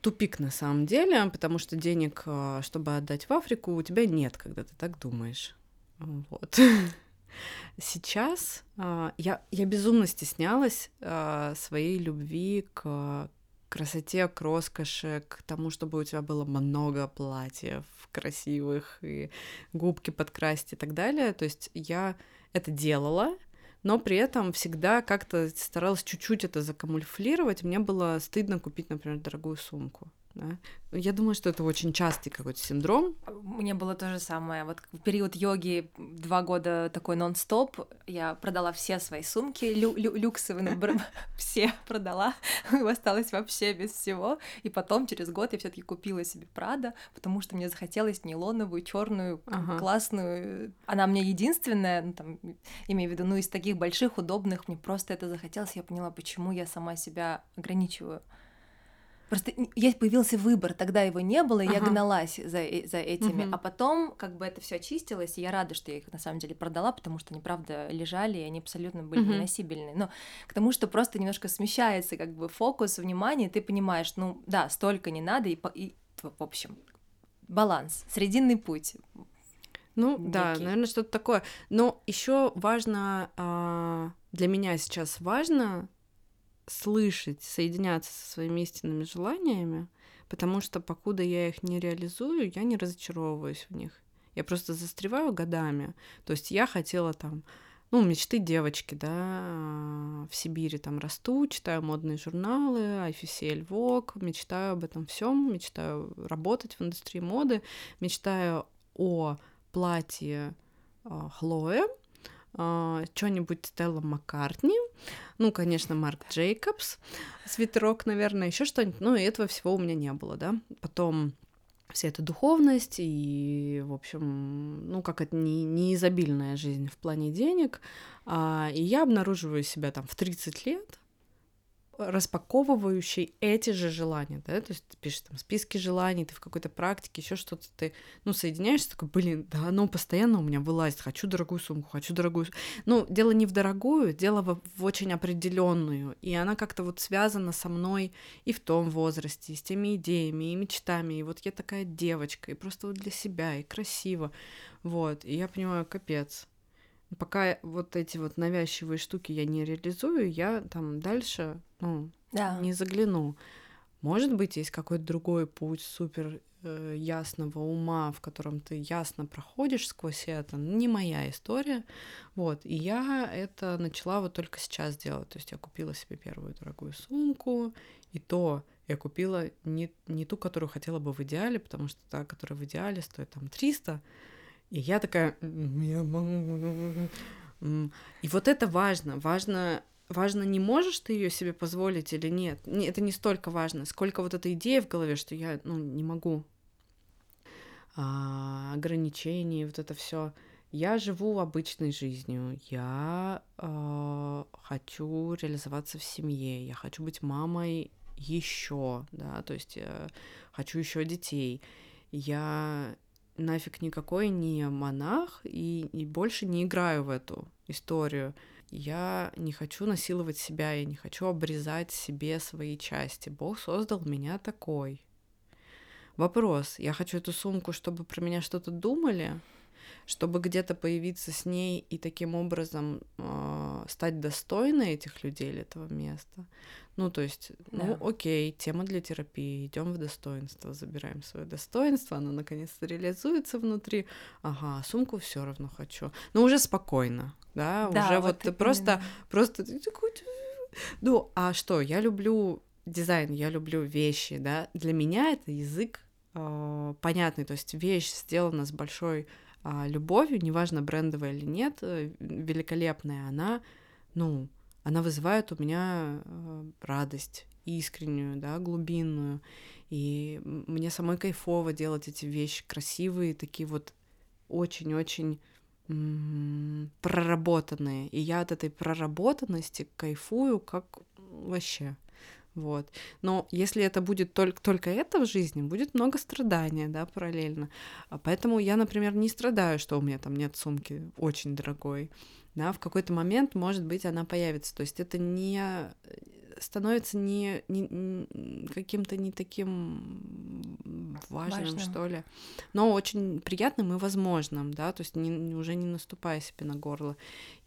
S2: Тупик на самом деле, потому что денег, а, чтобы отдать в Африку, у тебя нет, когда ты так думаешь. Вот. Сейчас э, я, я безумно стеснялась э, своей любви к красоте, к роскоши, к тому, чтобы у тебя было много платьев красивых и губки подкрасить и так далее. То есть я это делала, но при этом всегда как-то старалась чуть-чуть это закамуфлировать. Мне было стыдно купить, например, дорогую сумку. Да? Я думаю, что это очень частый какой-то синдром.
S1: Мне было то же самое. Вот в период йоги два года такой нон-стоп. Я продала все свои сумки, лю- лю- люксовые, все продала. Осталось вообще без всего. И потом, через год, я все таки купила себе Прада, потому что мне захотелось нейлоновую, черную, ага. классную. Она мне единственная, ну, там, имею в виду, ну, из таких больших, удобных, мне просто это захотелось. Я поняла, почему я сама себя ограничиваю. Просто есть появился выбор, тогда его не было, и ага. я гналась за, э, за этими. Угу. А потом, как бы это все очистилось, и я рада, что я их на самом деле продала, потому что они, правда, лежали, и они абсолютно были угу. неносибельные. Но к тому, что просто немножко смещается как бы фокус внимания, ты понимаешь, ну да, столько не надо, и, и в общем, баланс, срединный путь.
S2: Ну некий. да, наверное, что-то такое. Но еще важно, а, для меня сейчас важно слышать, соединяться со своими истинными желаниями, потому что покуда я их не реализую, я не разочаровываюсь в них. Я просто застреваю годами. То есть я хотела там, ну, мечты девочки, да, в Сибири там расту, читаю модные журналы, IFCL Vogue, мечтаю об этом всем, мечтаю работать в индустрии моды, мечтаю о платье Хлоя, а, что-нибудь Стелла Маккартни, ну, конечно, Марк Джейкобс, свитерок, наверное, еще что-нибудь, ну, и этого всего у меня не было, да. Потом вся эта духовность и, в общем, ну, как это не, не изобильная жизнь в плане денег, а, и я обнаруживаю себя там в 30 лет, распаковывающий эти же желания, да, то есть ты пишешь там списки желаний, ты в какой-то практике, еще что-то ты, ну, соединяешься, такой, блин, да оно постоянно у меня вылазит, хочу дорогую сумку, хочу дорогую, ну, дело не в дорогую, дело в, в очень определенную, и она как-то вот связана со мной и в том возрасте, и с теми идеями, и мечтами, и вот я такая девочка, и просто вот для себя, и красиво, вот, и я понимаю, капец, пока вот эти вот навязчивые штуки я не реализую, я там дальше, ну, да. не загляну. Может быть, есть какой-то другой путь супер э, ясного ума, в котором ты ясно проходишь сквозь это. Не моя история. Вот. И я это начала вот только сейчас делать. То есть я купила себе первую дорогую сумку, и то я купила не, не ту, которую хотела бы в идеале, потому что та, которая в идеале стоит там 300, и я такая... И вот это важно. Важно важно, не можешь ты ее себе позволить или нет. Это не столько важно, сколько вот эта идея в голове, что я ну, не могу. А, ограничений, вот это все. Я живу обычной жизнью. Я э, хочу реализоваться в семье. Я хочу быть мамой еще, да, то есть э, хочу еще детей. Я нафиг никакой не монах и, и больше не играю в эту историю. Я не хочу насиловать себя, я не хочу обрезать себе свои части. Бог создал меня такой. Вопрос, я хочу эту сумку, чтобы про меня что-то думали, чтобы где-то появиться с ней и таким образом э, стать достойной этих людей или этого места. Ну, то есть, ну, да. ну, окей, тема для терапии, идем в достоинство, забираем свое достоинство, оно наконец-то реализуется внутри. Ага, сумку все равно хочу. Но уже спокойно, да, да уже вот, вот просто, просто ну, а что, я люблю дизайн, я люблю вещи, да, для меня это язык э, понятный, то есть вещь сделана с большой э, любовью, неважно брендовая или нет, э, великолепная, она, ну, она вызывает у меня э, радость искреннюю, да, глубинную. И мне самой кайфово делать эти вещи красивые, такие вот очень-очень проработанные. И я от этой проработанности кайфую как вообще. Вот. Но если это будет только, только это в жизни, будет много страдания, да, параллельно. А поэтому я, например, не страдаю, что у меня там нет сумки очень дорогой да, в какой-то момент, может быть, она появится. То есть это не становится не, не каким-то не таким важным, важным, что ли, но очень приятным и возможным, да, то есть не, уже не наступая себе на горло.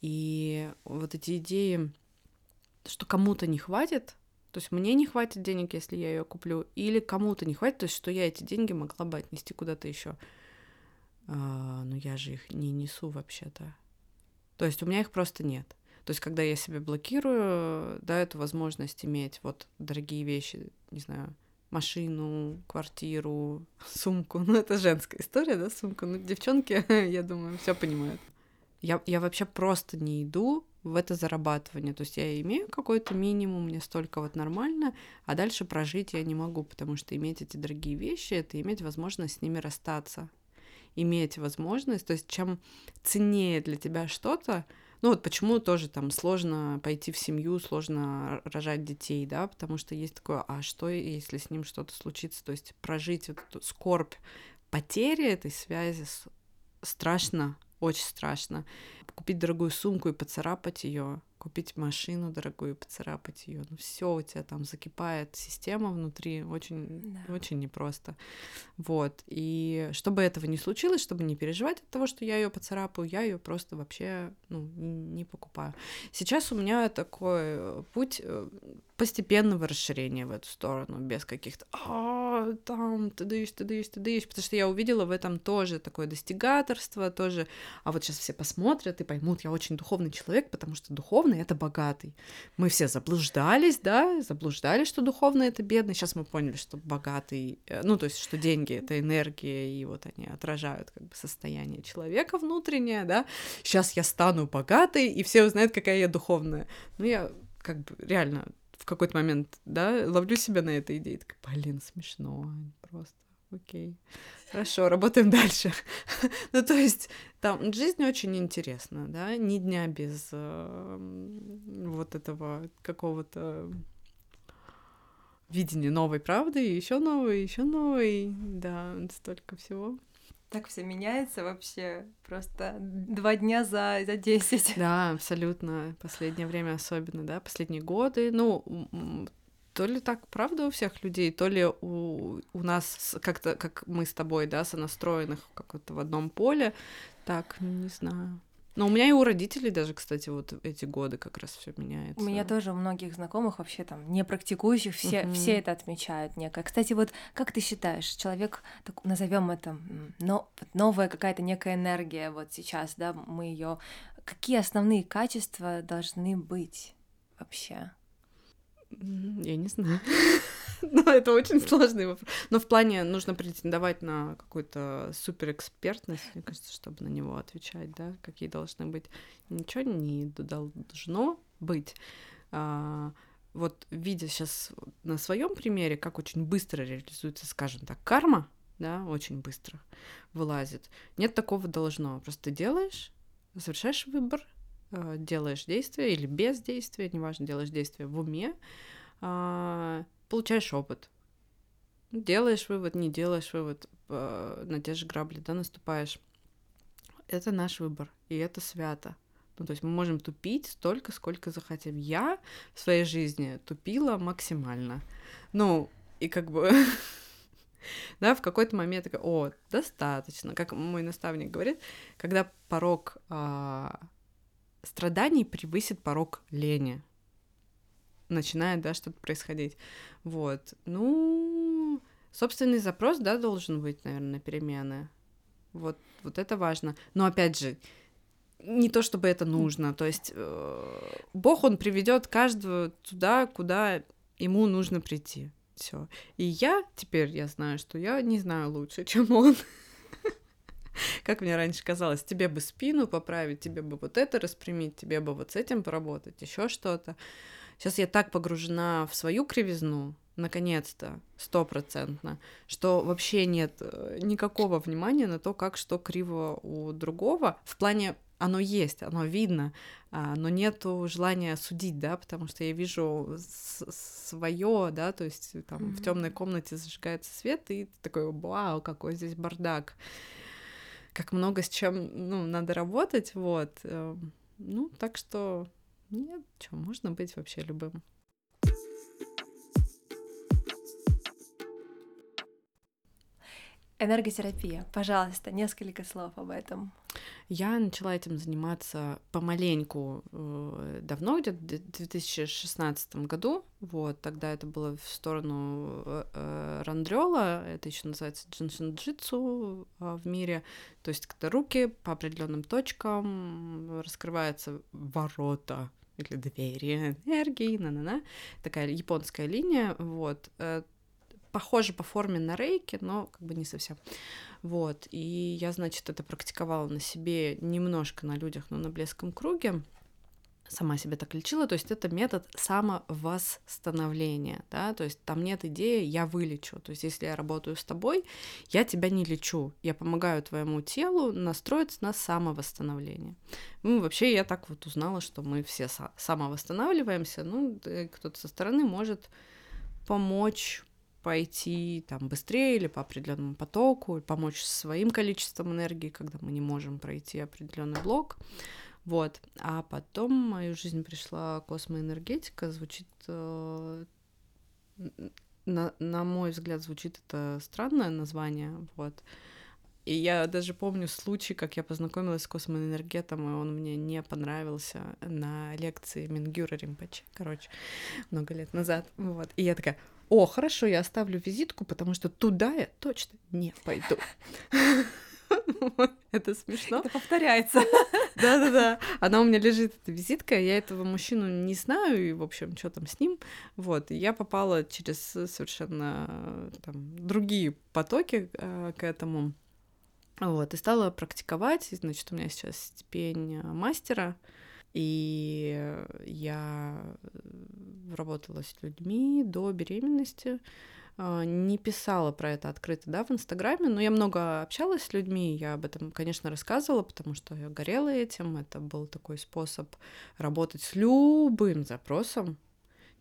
S2: И вот эти идеи, что кому-то не хватит, то есть мне не хватит денег, если я ее куплю, или кому-то не хватит, то есть что я эти деньги могла бы отнести куда-то еще. А, но я же их не несу вообще-то. То есть у меня их просто нет. То есть, когда я себя блокирую, да, эту возможность иметь вот дорогие вещи, не знаю, машину, квартиру, сумку. Ну, это женская история, да, сумка. Ну, девчонки, я думаю, все понимают. Я, я вообще просто не иду в это зарабатывание. То есть я имею какой-то минимум, мне столько вот нормально, а дальше прожить я не могу, потому что иметь эти дорогие вещи — это иметь возможность с ними расстаться. Иметь возможность, то есть чем ценнее для тебя что-то, ну вот почему тоже там сложно пойти в семью, сложно рожать детей, да, потому что есть такое, а что, если с ним что-то случится, то есть прожить вот эту скорбь потери этой связи страшно, очень страшно. Купить дорогую сумку и поцарапать ее, купить машину дорогую, поцарапать ее. Ну все у тебя там закипает система внутри, очень, да. очень непросто. Вот. И чтобы этого не случилось, чтобы не переживать от того, что я ее поцарапаю, я ее просто вообще ну, не покупаю. Сейчас у меня такой э, путь э, постепенного расширения в эту сторону, без каких-то а, там, ты даешь, ты даешь, ты даешь, потому что я увидела в этом тоже такое достигаторство, тоже, а вот сейчас все посмотрят и поймут, я очень духовный человек, потому что духовный — это богатый. Мы все заблуждались, да, заблуждались, что духовный — это бедный, сейчас мы поняли, что богатый, э, ну, то есть, что деньги — это энергия, и вот они отражают как бы состояние человека внутреннее, да, сейчас я стану богатой, и все узнают, какая я духовная. Ну, я как бы реально в какой-то момент, да, ловлю себя на этой идее, такая, блин, смешно, просто, окей, хорошо, работаем дальше. ну, то есть, там, жизнь очень интересна, да, ни дня без э, вот этого какого-то видения новой правды, еще новой, еще новой, да, столько всего
S1: так все меняется вообще. Просто два дня за, за 10.
S2: Да, абсолютно. Последнее время особенно, да, последние годы. Ну, то ли так правда у всех людей, то ли у, у нас как-то, как мы с тобой, да, сонастроенных как-то в одном поле, так, не знаю. Но у меня и у родителей даже, кстати, вот эти годы как раз все меняется.
S1: У меня тоже у многих знакомых вообще там не практикующих, все, uh-huh. все это отмечают некое. Кстати, вот как ты считаешь, человек, так, назовем это, но, новая какая-то некая энергия вот сейчас, да, мы ее, какие основные качества должны быть вообще?
S2: Я не знаю. Но это очень сложный вопрос. Но в плане нужно претендовать на какую-то суперэкспертность, мне кажется, чтобы на него отвечать, да, какие должны быть. Ничего не должно быть. а, вот видя сейчас на своем примере, как очень быстро реализуется, скажем так, карма, да, очень быстро вылазит. Нет такого должно. Просто делаешь, совершаешь выбор, а, делаешь действие или без действия, неважно, делаешь действие в уме, а, получаешь опыт. Делаешь вывод, не делаешь вывод, на те же грабли, да, наступаешь. Это наш выбор, и это свято. Ну, то есть мы можем тупить столько, сколько захотим. Я в своей жизни тупила максимально. Ну, и как бы... да, в какой-то момент такая, о, достаточно. Как мой наставник говорит, когда порог а, страданий превысит порог лени, начинает, да, что-то происходить. Вот. Ну, собственный запрос, да, должен быть, наверное, перемены. Вот, вот это важно. Но опять же, не то чтобы это нужно. То есть э, Бог, он приведет каждого туда, куда ему нужно прийти. Все. И я теперь я знаю, что я не знаю лучше, чем он. Как мне раньше казалось, тебе бы спину поправить, тебе бы вот это распрямить, тебе бы вот с этим поработать, еще что-то. Сейчас я так погружена в свою кривизну, наконец-то, стопроцентно, что вообще нет э, никакого внимания на то, как что криво у другого. В плане оно есть, оно видно, а, но нету желания судить, да, потому что я вижу свое, да, то есть там mm-hmm. в темной комнате зажигается свет, и ты такой, вау, какой здесь бардак, как много с чем, ну, надо работать, вот, эм, ну, так что нет, что, можно быть вообще любым.
S1: Энерготерапия. Пожалуйста, несколько слов об этом.
S2: Я начала этим заниматься помаленьку э, давно, где-то в 2016 году. Вот, тогда это было в сторону э, э, рандрёла, это еще называется джиншин джитсу в мире. То есть, когда руки по определенным точкам раскрываются ворота или двери энергии, на-на-на, такая японская линия, вот, похоже по форме на рейки, но как бы не совсем. Вот, и я, значит, это практиковала на себе немножко на людях, но на блеском круге сама себя так лечила, то есть это метод самовосстановления, да, то есть там нет идеи «я вылечу», то есть если я работаю с тобой, я тебя не лечу, я помогаю твоему телу настроиться на самовосстановление. Ну, вообще я так вот узнала, что мы все самовосстанавливаемся, ну, кто-то со стороны может помочь пойти там быстрее или по определенному потоку, помочь своим количеством энергии, когда мы не можем пройти определенный блок. Вот. А потом в мою жизнь пришла космоэнергетика, звучит э, на, на мой взгляд, звучит это странное название, вот. И я даже помню случай, как я познакомилась с космоэнергетом, и он мне не понравился на лекции Мингюра Римпачи, короче, много лет назад, вот. И я такая, о, хорошо, я оставлю визитку, потому что туда я точно не пойду. Это смешно.
S1: Это повторяется.
S2: Да-да-да. Она у меня лежит, эта визитка. Я этого мужчину не знаю, и, в общем, что там с ним. Вот. И я попала через совершенно там, другие потоки э, к этому. Вот. И стала практиковать. Значит, у меня сейчас степень мастера. И я работала с людьми до беременности, не писала про это открыто, да, в Инстаграме, но я много общалась с людьми, я об этом, конечно, рассказывала, потому что я горела этим, это был такой способ работать с любым запросом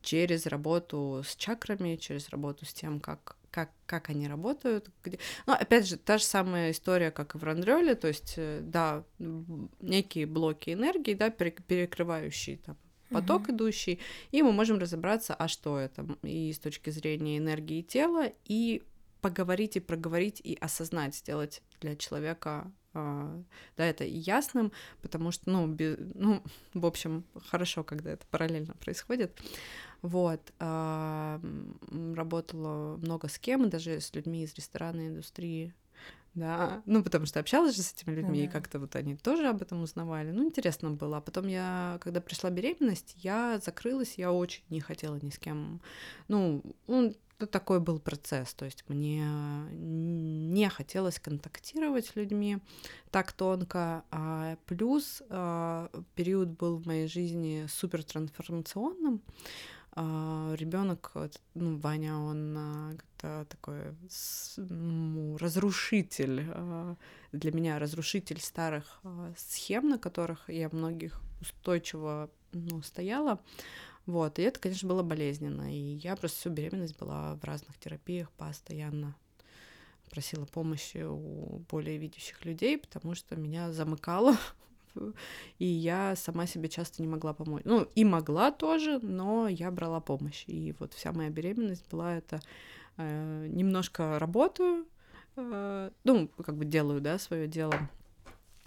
S2: через работу с чакрами, через работу с тем, как как, как они работают. Где... Ну, опять же, та же самая история, как и в Рандрёле, то есть, э, да, некие блоки энергии, да, перекрывающие там поток uh-huh. идущий, и мы можем разобраться, а что это, и с точки зрения энергии тела, и поговорить и проговорить и осознать, сделать для человека Uh, да, это ясным, потому что, ну, без, ну, в общем, хорошо, когда это параллельно происходит. Вот. А, работала много с кем, даже с людьми из ресторанной индустрии. Да, ну потому что общалась же с этими людьми, ну, да. и как-то вот они тоже об этом узнавали. Ну, интересно было. А потом я, когда пришла беременность, я закрылась, я очень не хотела ни с кем. Ну, ну это такой был процесс, то есть мне не хотелось контактировать с людьми так тонко, а плюс а, период был в моей жизни супер трансформационным. А, ребенок, ну, Ваня, он а, это такой ну, разрушитель для меня, разрушитель старых схем, на которых я многих устойчиво ну, стояла. Вот, и это, конечно, было болезненно. И я просто всю беременность была в разных терапиях постоянно просила помощи у более видящих людей, потому что меня замыкало, и я сама себе часто не могла помочь. Ну, и могла тоже, но я брала помощь. И вот вся моя беременность была это э, немножко работаю, э, ну, как бы делаю, да, свое дело,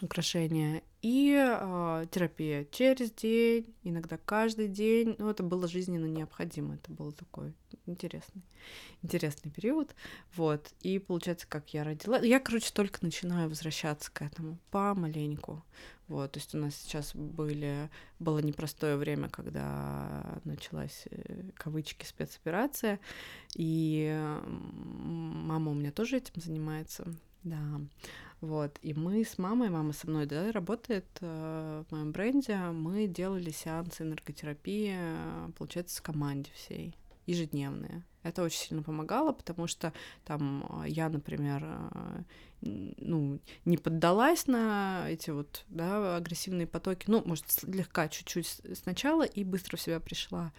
S2: украшения, и э, терапия через день, иногда каждый день. Ну, это было жизненно необходимо. Это был такой интересный, интересный период. Вот. И получается, как я родила. Я, короче, только начинаю возвращаться к этому помаленьку. Вот, то есть у нас сейчас были, было непростое время, когда началась, э, кавычки, спецоперация, и мама у меня тоже этим занимается, да. Вот, и мы с мамой, мама со мной, да, работает э, в моем бренде, мы делали сеансы энерготерапии, получается, с команде всей, ежедневные. Это очень сильно помогало, потому что там э, я, например, э, ну, не поддалась на эти вот, да, агрессивные потоки, ну, может, слегка чуть-чуть сначала и быстро в себя пришла.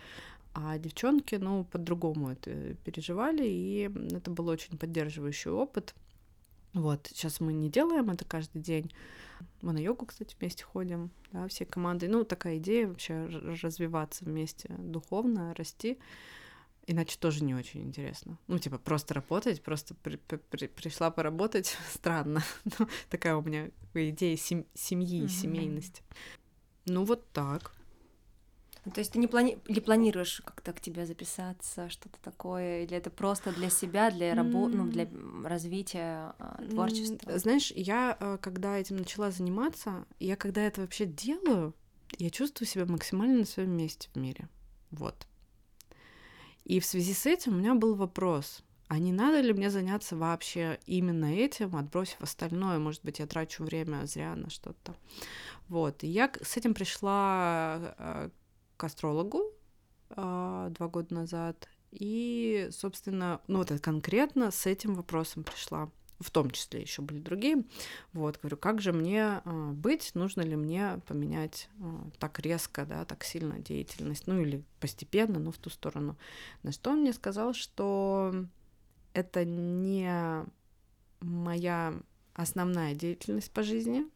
S2: А девчонки, ну, по-другому это переживали, и это был очень поддерживающий опыт — вот, сейчас мы не делаем это каждый день. Мы на йогу, кстати, вместе ходим, да, все команды. Ну, такая идея вообще развиваться вместе духовно, расти. Иначе тоже не очень интересно. Ну, типа, просто работать, просто при при пришла поработать, странно. Ну, такая у меня идея сем семьи, mm-hmm. семейности. Ну, вот так.
S1: Ну, то есть ты не плани... или планируешь как-то к тебе записаться, что-то такое, или это просто для себя, для работы, ну, для развития а, творчества?
S2: Знаешь, я э, когда этим начала заниматься, я когда это вообще делаю, я чувствую себя максимально на своем месте в мире. Вот. И в связи с этим у меня был вопрос, а не надо ли мне заняться вообще именно этим, отбросив остальное? Может быть, я трачу время зря на что-то. Вот. И я с этим пришла э, к астрологу э, два года назад. И, собственно, ну вот конкретно с этим вопросом пришла. В том числе еще были другие. Вот, говорю, как же мне э, быть, нужно ли мне поменять э, так резко, да, так сильно деятельность, ну или постепенно, но в ту сторону. На что он мне сказал, что это не моя основная деятельность по жизни,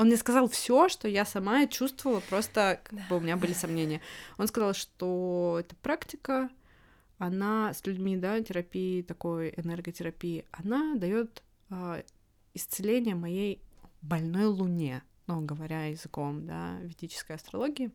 S2: он мне сказал все, что я сама чувствовала, просто как бы у меня были сомнения. Он сказал, что эта практика, она с людьми, да, терапии, такой энерготерапии, она дает э, исцеление моей больной луне, ну, говоря языком, да, ведической астрологии.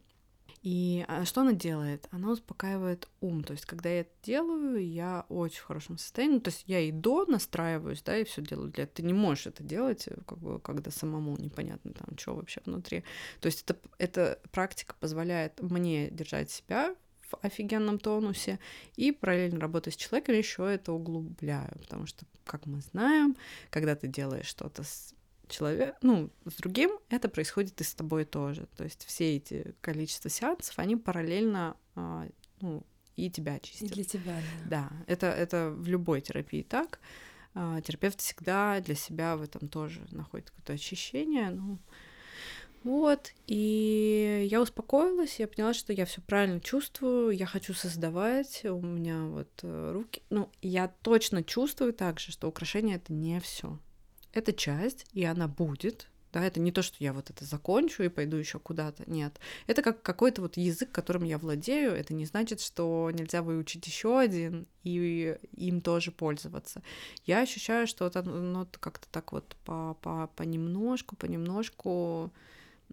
S2: И а, что она делает? Она успокаивает ум. То есть, когда я это делаю, я очень в хорошем состоянии. То есть я и до настраиваюсь, да, и все делаю для этого. Ты не можешь это делать, как бы, когда самому непонятно там, что вообще внутри. То есть это, эта практика позволяет мне держать себя в офигенном тонусе и параллельно работать с человеком еще это углубляю, потому что, как мы знаем, когда ты делаешь что-то с человек, ну, с другим, это происходит и с тобой тоже. То есть все эти количество сеансов, они параллельно, а, ну, и тебя чистят.
S1: И для тебя,
S2: да. Да, это, это в любой терапии так. А, терапевт всегда для себя в этом тоже находит какое-то очищение. Ну, вот, и я успокоилась, я поняла, что я все правильно чувствую, я хочу создавать, у меня вот э, руки, ну, я точно чувствую также, что украшение это не все это часть, и она будет, да, это не то, что я вот это закончу и пойду еще куда-то, нет. Это как какой-то вот язык, которым я владею, это не значит, что нельзя выучить еще один и им тоже пользоваться. Я ощущаю, что это ну, как-то так вот по, по, понемножку, понемножку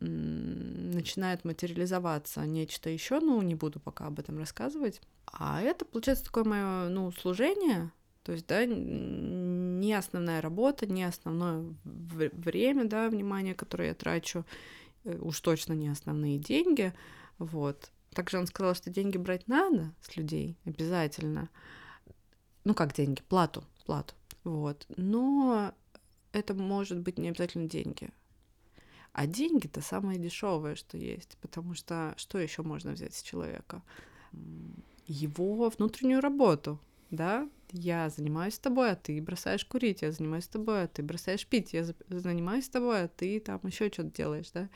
S2: начинает материализоваться нечто еще, ну, не буду пока об этом рассказывать. А это, получается, такое мое, ну, служение, то есть, да, не основная работа, не основное время, да, внимание, которое я трачу, э, уж точно не основные деньги, вот. Также он сказал, что деньги брать надо с людей обязательно, ну как деньги, плату, плату, вот. Но это может быть не обязательно деньги. А деньги-то самое дешевое, что есть, потому что что еще можно взять с человека? Его внутреннюю работу, да? Я занимаюсь с тобой, а ты бросаешь курить, я занимаюсь с тобой, а ты бросаешь пить, я занимаюсь с тобой, а ты там еще что-то делаешь, да?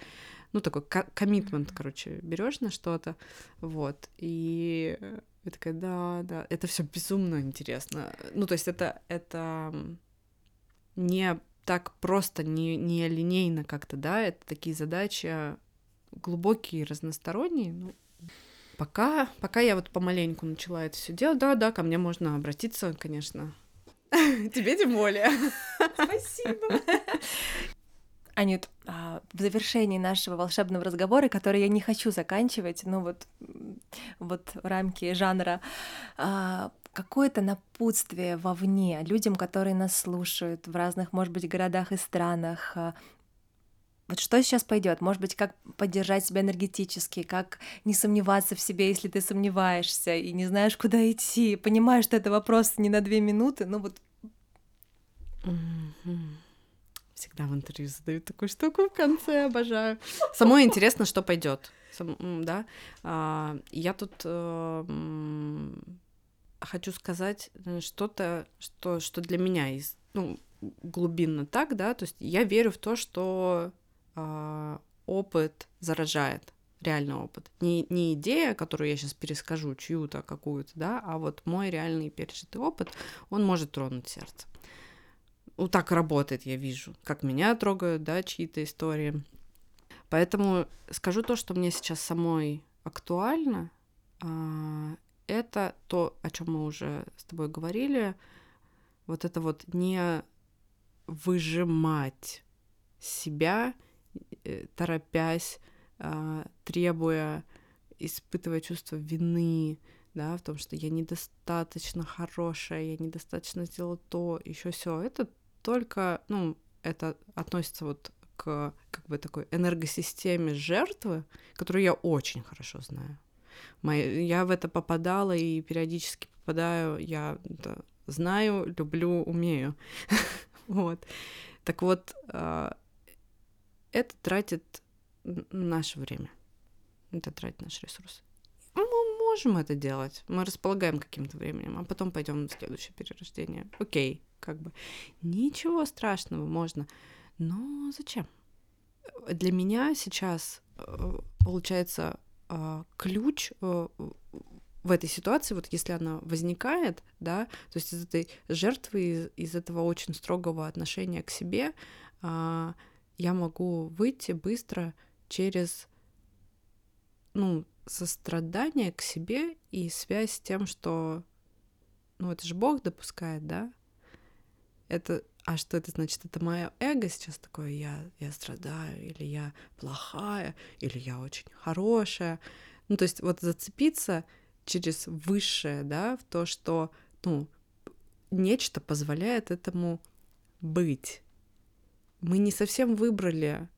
S2: Ну, такой коммитмент, короче, берешь на что-то, вот, и я такая, да, да, это все безумно интересно. Ну, то есть это, это не так просто, не, не линейно как-то, да, это такие задачи глубокие, разносторонние. Ну, пока, пока я вот помаленьку начала это все делать, да, да, ко мне можно обратиться, конечно. Тебе тем более.
S1: Спасибо. Анют, а, в завершении нашего волшебного разговора, который я не хочу заканчивать, ну вот, вот в рамки жанра, а, какое-то напутствие вовне людям, которые нас слушают в разных, может быть, городах и странах. А, вот что сейчас пойдет? Может быть, как поддержать себя энергетически, как не сомневаться в себе, если ты сомневаешься и не знаешь, куда идти. Понимаешь, что это вопрос не на две минуты, ну вот.
S2: Всегда в интервью задают такую штуку в конце, обожаю. Самое интересно, что пойдет. Да. А, я тут а, хочу сказать э, что-то, что, что для меня из, ну, глубинно так, да, то есть я верю в то, что а, опыт заражает реальный опыт. Не, не идея, которую я сейчас перескажу, чью-то какую-то, да, а вот мой реальный пережитый опыт, он может тронуть сердце ну, так работает, я вижу, как меня трогают, да, чьи-то истории. Поэтому скажу то, что мне сейчас самой актуально, а, это то, о чем мы уже с тобой говорили, вот это вот не выжимать себя, э, торопясь, а, требуя, испытывая чувство вины, да, в том, что я недостаточно хорошая, я недостаточно сделала то, еще все. Это только, ну, это относится вот к как бы такой энергосистеме жертвы, которую я очень хорошо знаю. Я в это попадала и периодически попадаю, я это знаю, люблю, умею. вот. Так вот, а, это тратит наше время. Это тратит наш ресурс можем это делать. Мы располагаем каким-то временем, а потом пойдем на следующее перерождение. Окей, как бы. Ничего страшного, можно. Но зачем? Для меня сейчас э, получается ключ э, в этой ситуации, вот если она возникает, да, то есть из этой жертвы, из, из этого очень строгого отношения к себе, я могу выйти быстро через, ну, сострадание к себе и связь с тем, что, ну, это же Бог допускает, да? Это, а что это значит? Это мое эго сейчас такое, я, я страдаю, или я плохая, или я очень хорошая. Ну, то есть вот зацепиться через высшее, да, в то, что, ну, нечто позволяет этому быть. Мы не совсем выбрали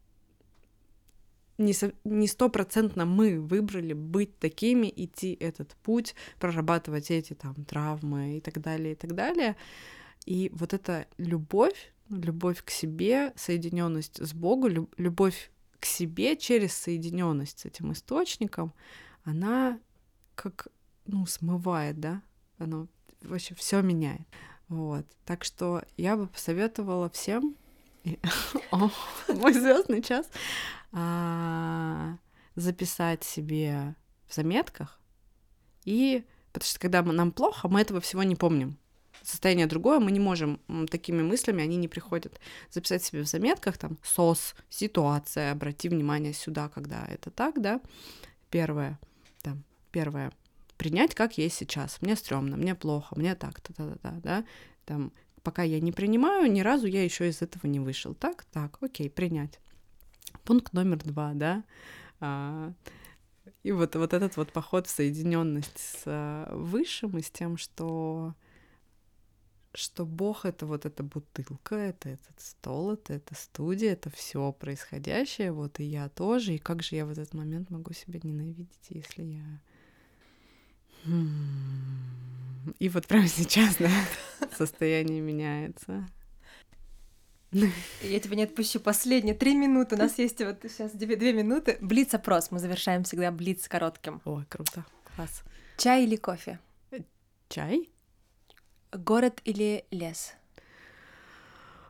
S2: не, стопроцентно мы выбрали быть такими, идти этот путь, прорабатывать эти там травмы и так далее, и так далее. И вот эта любовь, любовь к себе, соединенность с Богом, любовь к себе через соединенность с этим источником, она как ну, смывает, да, оно вообще все меняет. Вот. Так что я бы посоветовала всем мой звездный час а, записать себе в заметках. И потому что когда нам плохо, мы этого всего не помним. Состояние другое, мы не можем такими мыслями, они не приходят. Записать себе в заметках там сос, ситуация, обрати внимание сюда, когда это так, да. Первое, там, первое, принять, как есть сейчас. Мне стрёмно, мне плохо, мне так, то да, да, да. Там, пока я не принимаю, ни разу я еще из этого не вышел. Так, так, окей, принять. Пункт номер два, да. А, и вот, вот этот вот поход в соединенность с а, Высшим и с тем, что что Бог это вот эта бутылка, это этот стол, это эта студия, это все происходящее, вот и я тоже, и как же я в этот момент могу себя ненавидеть, если я... И вот прямо сейчас, да, состояние меняется.
S1: Я тебя не отпущу. Последние три минуты. У нас есть вот сейчас две, две минуты. Блиц-опрос. Мы завершаем всегда блиц коротким.
S2: Ой, круто. Класс.
S1: Чай или кофе?
S2: Чай.
S1: Город или лес?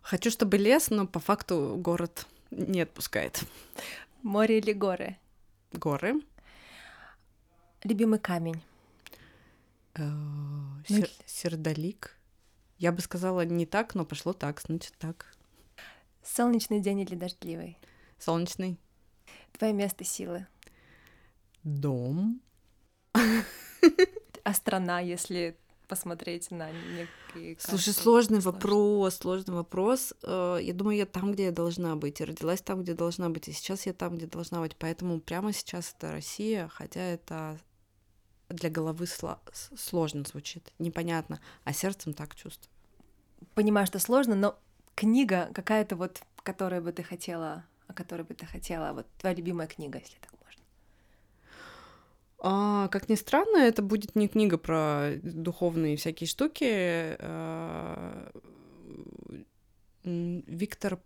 S2: Хочу, чтобы лес, но по факту город не отпускает.
S1: Море или горы?
S2: Горы.
S1: Любимый камень?
S2: Э, сер- сердолик. Я бы сказала не так, но пошло так, значит так.
S1: Солнечный день или дождливый?
S2: Солнечный.
S1: Твое место силы?
S2: Дом.
S1: А страна, если посмотреть на некие...
S2: Слушай, сложный вопрос, сложный вопрос. Э, я думаю, я там, где я должна быть. Я родилась там, где должна быть. И сейчас я там, где должна быть. Поэтому прямо сейчас это Россия, хотя это для головы сло- сложно звучит, непонятно, а сердцем так чувствую.
S1: Понимаю, что сложно, но книга какая-то вот, которую бы ты хотела, о которой бы ты хотела, вот твоя любимая книга, если так.
S2: А, как ни странно, это будет не книга про духовные всякие штуки. А, Виктор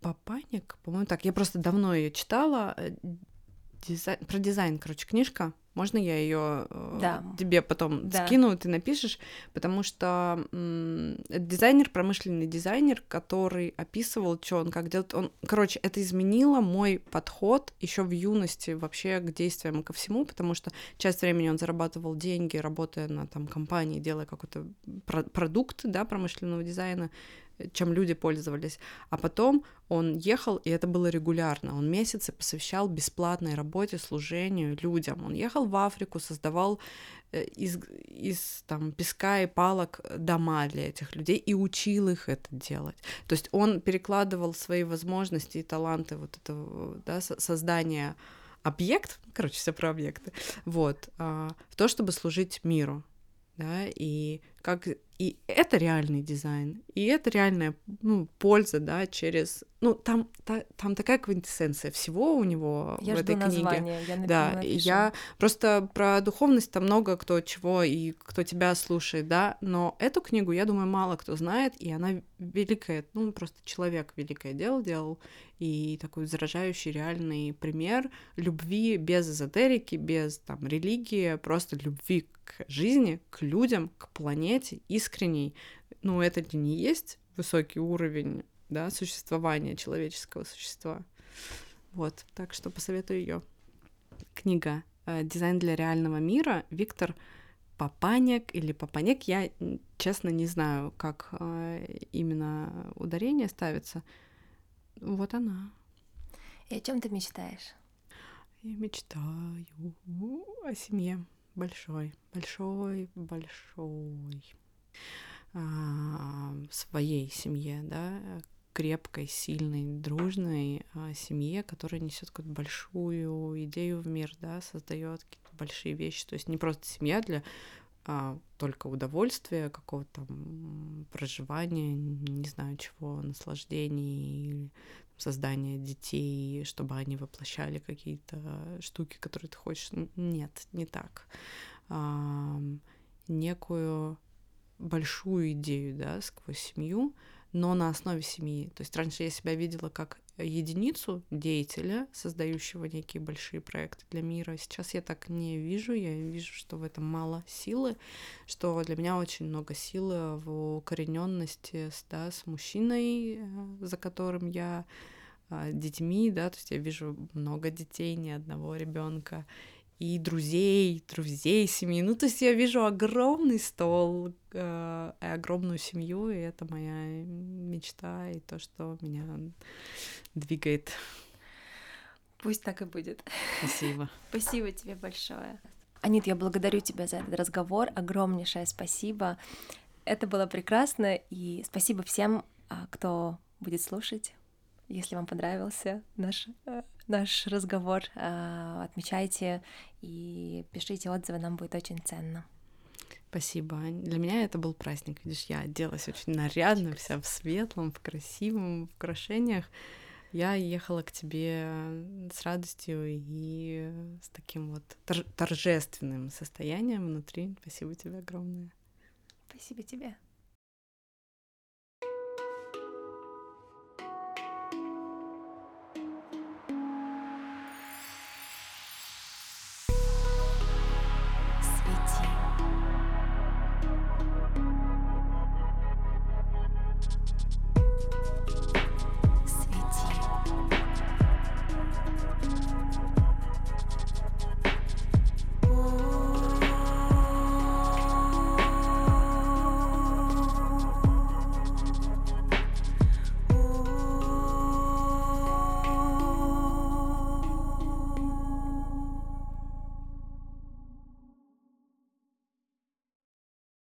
S2: Папаник, по-моему, так. Я просто давно ее читала. Э, дизайн, про дизайн, короче, книжка. Можно я ее э,
S1: да.
S2: тебе потом да. скину, ты напишешь, потому что дизайнер, промышленный дизайнер, который описывал, что он как делает, он, короче, это изменило мой подход еще в юности вообще к действиям и ко всему, потому что часть времени он зарабатывал деньги, работая на там компании, делая какой-то про- продукт, да, промышленного дизайна, чем люди пользовались. А потом он ехал, и это было регулярно. Он месяцы посвящал бесплатной работе, служению людям. Он ехал в Африку, создавал э, из, из там, песка и палок дома для этих людей и учил их это делать. То есть он перекладывал свои возможности и таланты вот этого да, создания объект, короче, все про объекты, вот, а, в то, чтобы служить миру, да, и как и это реальный дизайн, и это реальная ну, польза, да, через... Ну, там, та, там такая квинтэссенция всего у него
S1: я
S2: в этой
S1: книге.
S2: Название,
S1: я
S2: да,
S1: напишу.
S2: я просто про духовность там много кто чего и кто тебя слушает, да, но эту книгу, я думаю, мало кто знает, и она великая, ну, просто человек великое дело делал, и такой заражающий реальный пример любви без эзотерики, без там религии, просто любви к жизни, к людям, к планете, искренней. Ну, это не есть высокий уровень да, существования человеческого существа? Вот, так что посоветую ее. Книга э, «Дизайн для реального мира» Виктор Папанек или Папанек. Я, честно, не знаю, как э, именно ударение ставится. Вот она.
S1: И о чем ты мечтаешь?
S2: Я мечтаю о семье большой, большой, большой а, своей семье, да, крепкой, сильной, дружной а, семье, которая несет какую-то большую идею в мир, да, создает какие-то большие вещи. То есть не просто семья для а, только удовольствия, какого-то там проживания, не знаю чего, наслаждений, создания детей, чтобы они воплощали какие-то штуки, которые ты хочешь. Нет, не так. А, некую большую идею, да, сквозь семью, но на основе семьи. То есть раньше я себя видела как единицу деятеля, создающего некие большие проекты для мира. Сейчас я так не вижу, я вижу, что в этом мало силы, что для меня очень много силы в укорененности да, с мужчиной, э, за которым я а, детьми, да, то есть я вижу много детей, ни одного ребенка, и друзей, друзей семьи. Ну, то есть я вижу огромный стол, э, и огромную семью, и это моя мечта, и то, что меня двигает.
S1: Пусть так и будет.
S2: Спасибо.
S1: Спасибо тебе большое. Анит, я благодарю тебя за этот разговор. Огромнейшее спасибо. Это было прекрасно, и спасибо всем, а, кто будет слушать. Если вам понравился наш, э, наш разговор, э, отмечайте и пишите отзывы, нам будет очень ценно.
S2: Спасибо, Ань. Для меня это был праздник. Видишь, я оделась очень нарядно, вся в светлом, в красивом, в украшениях. Я ехала к тебе с радостью и с таким вот торжественным состоянием внутри. Спасибо тебе огромное.
S1: Спасибо тебе.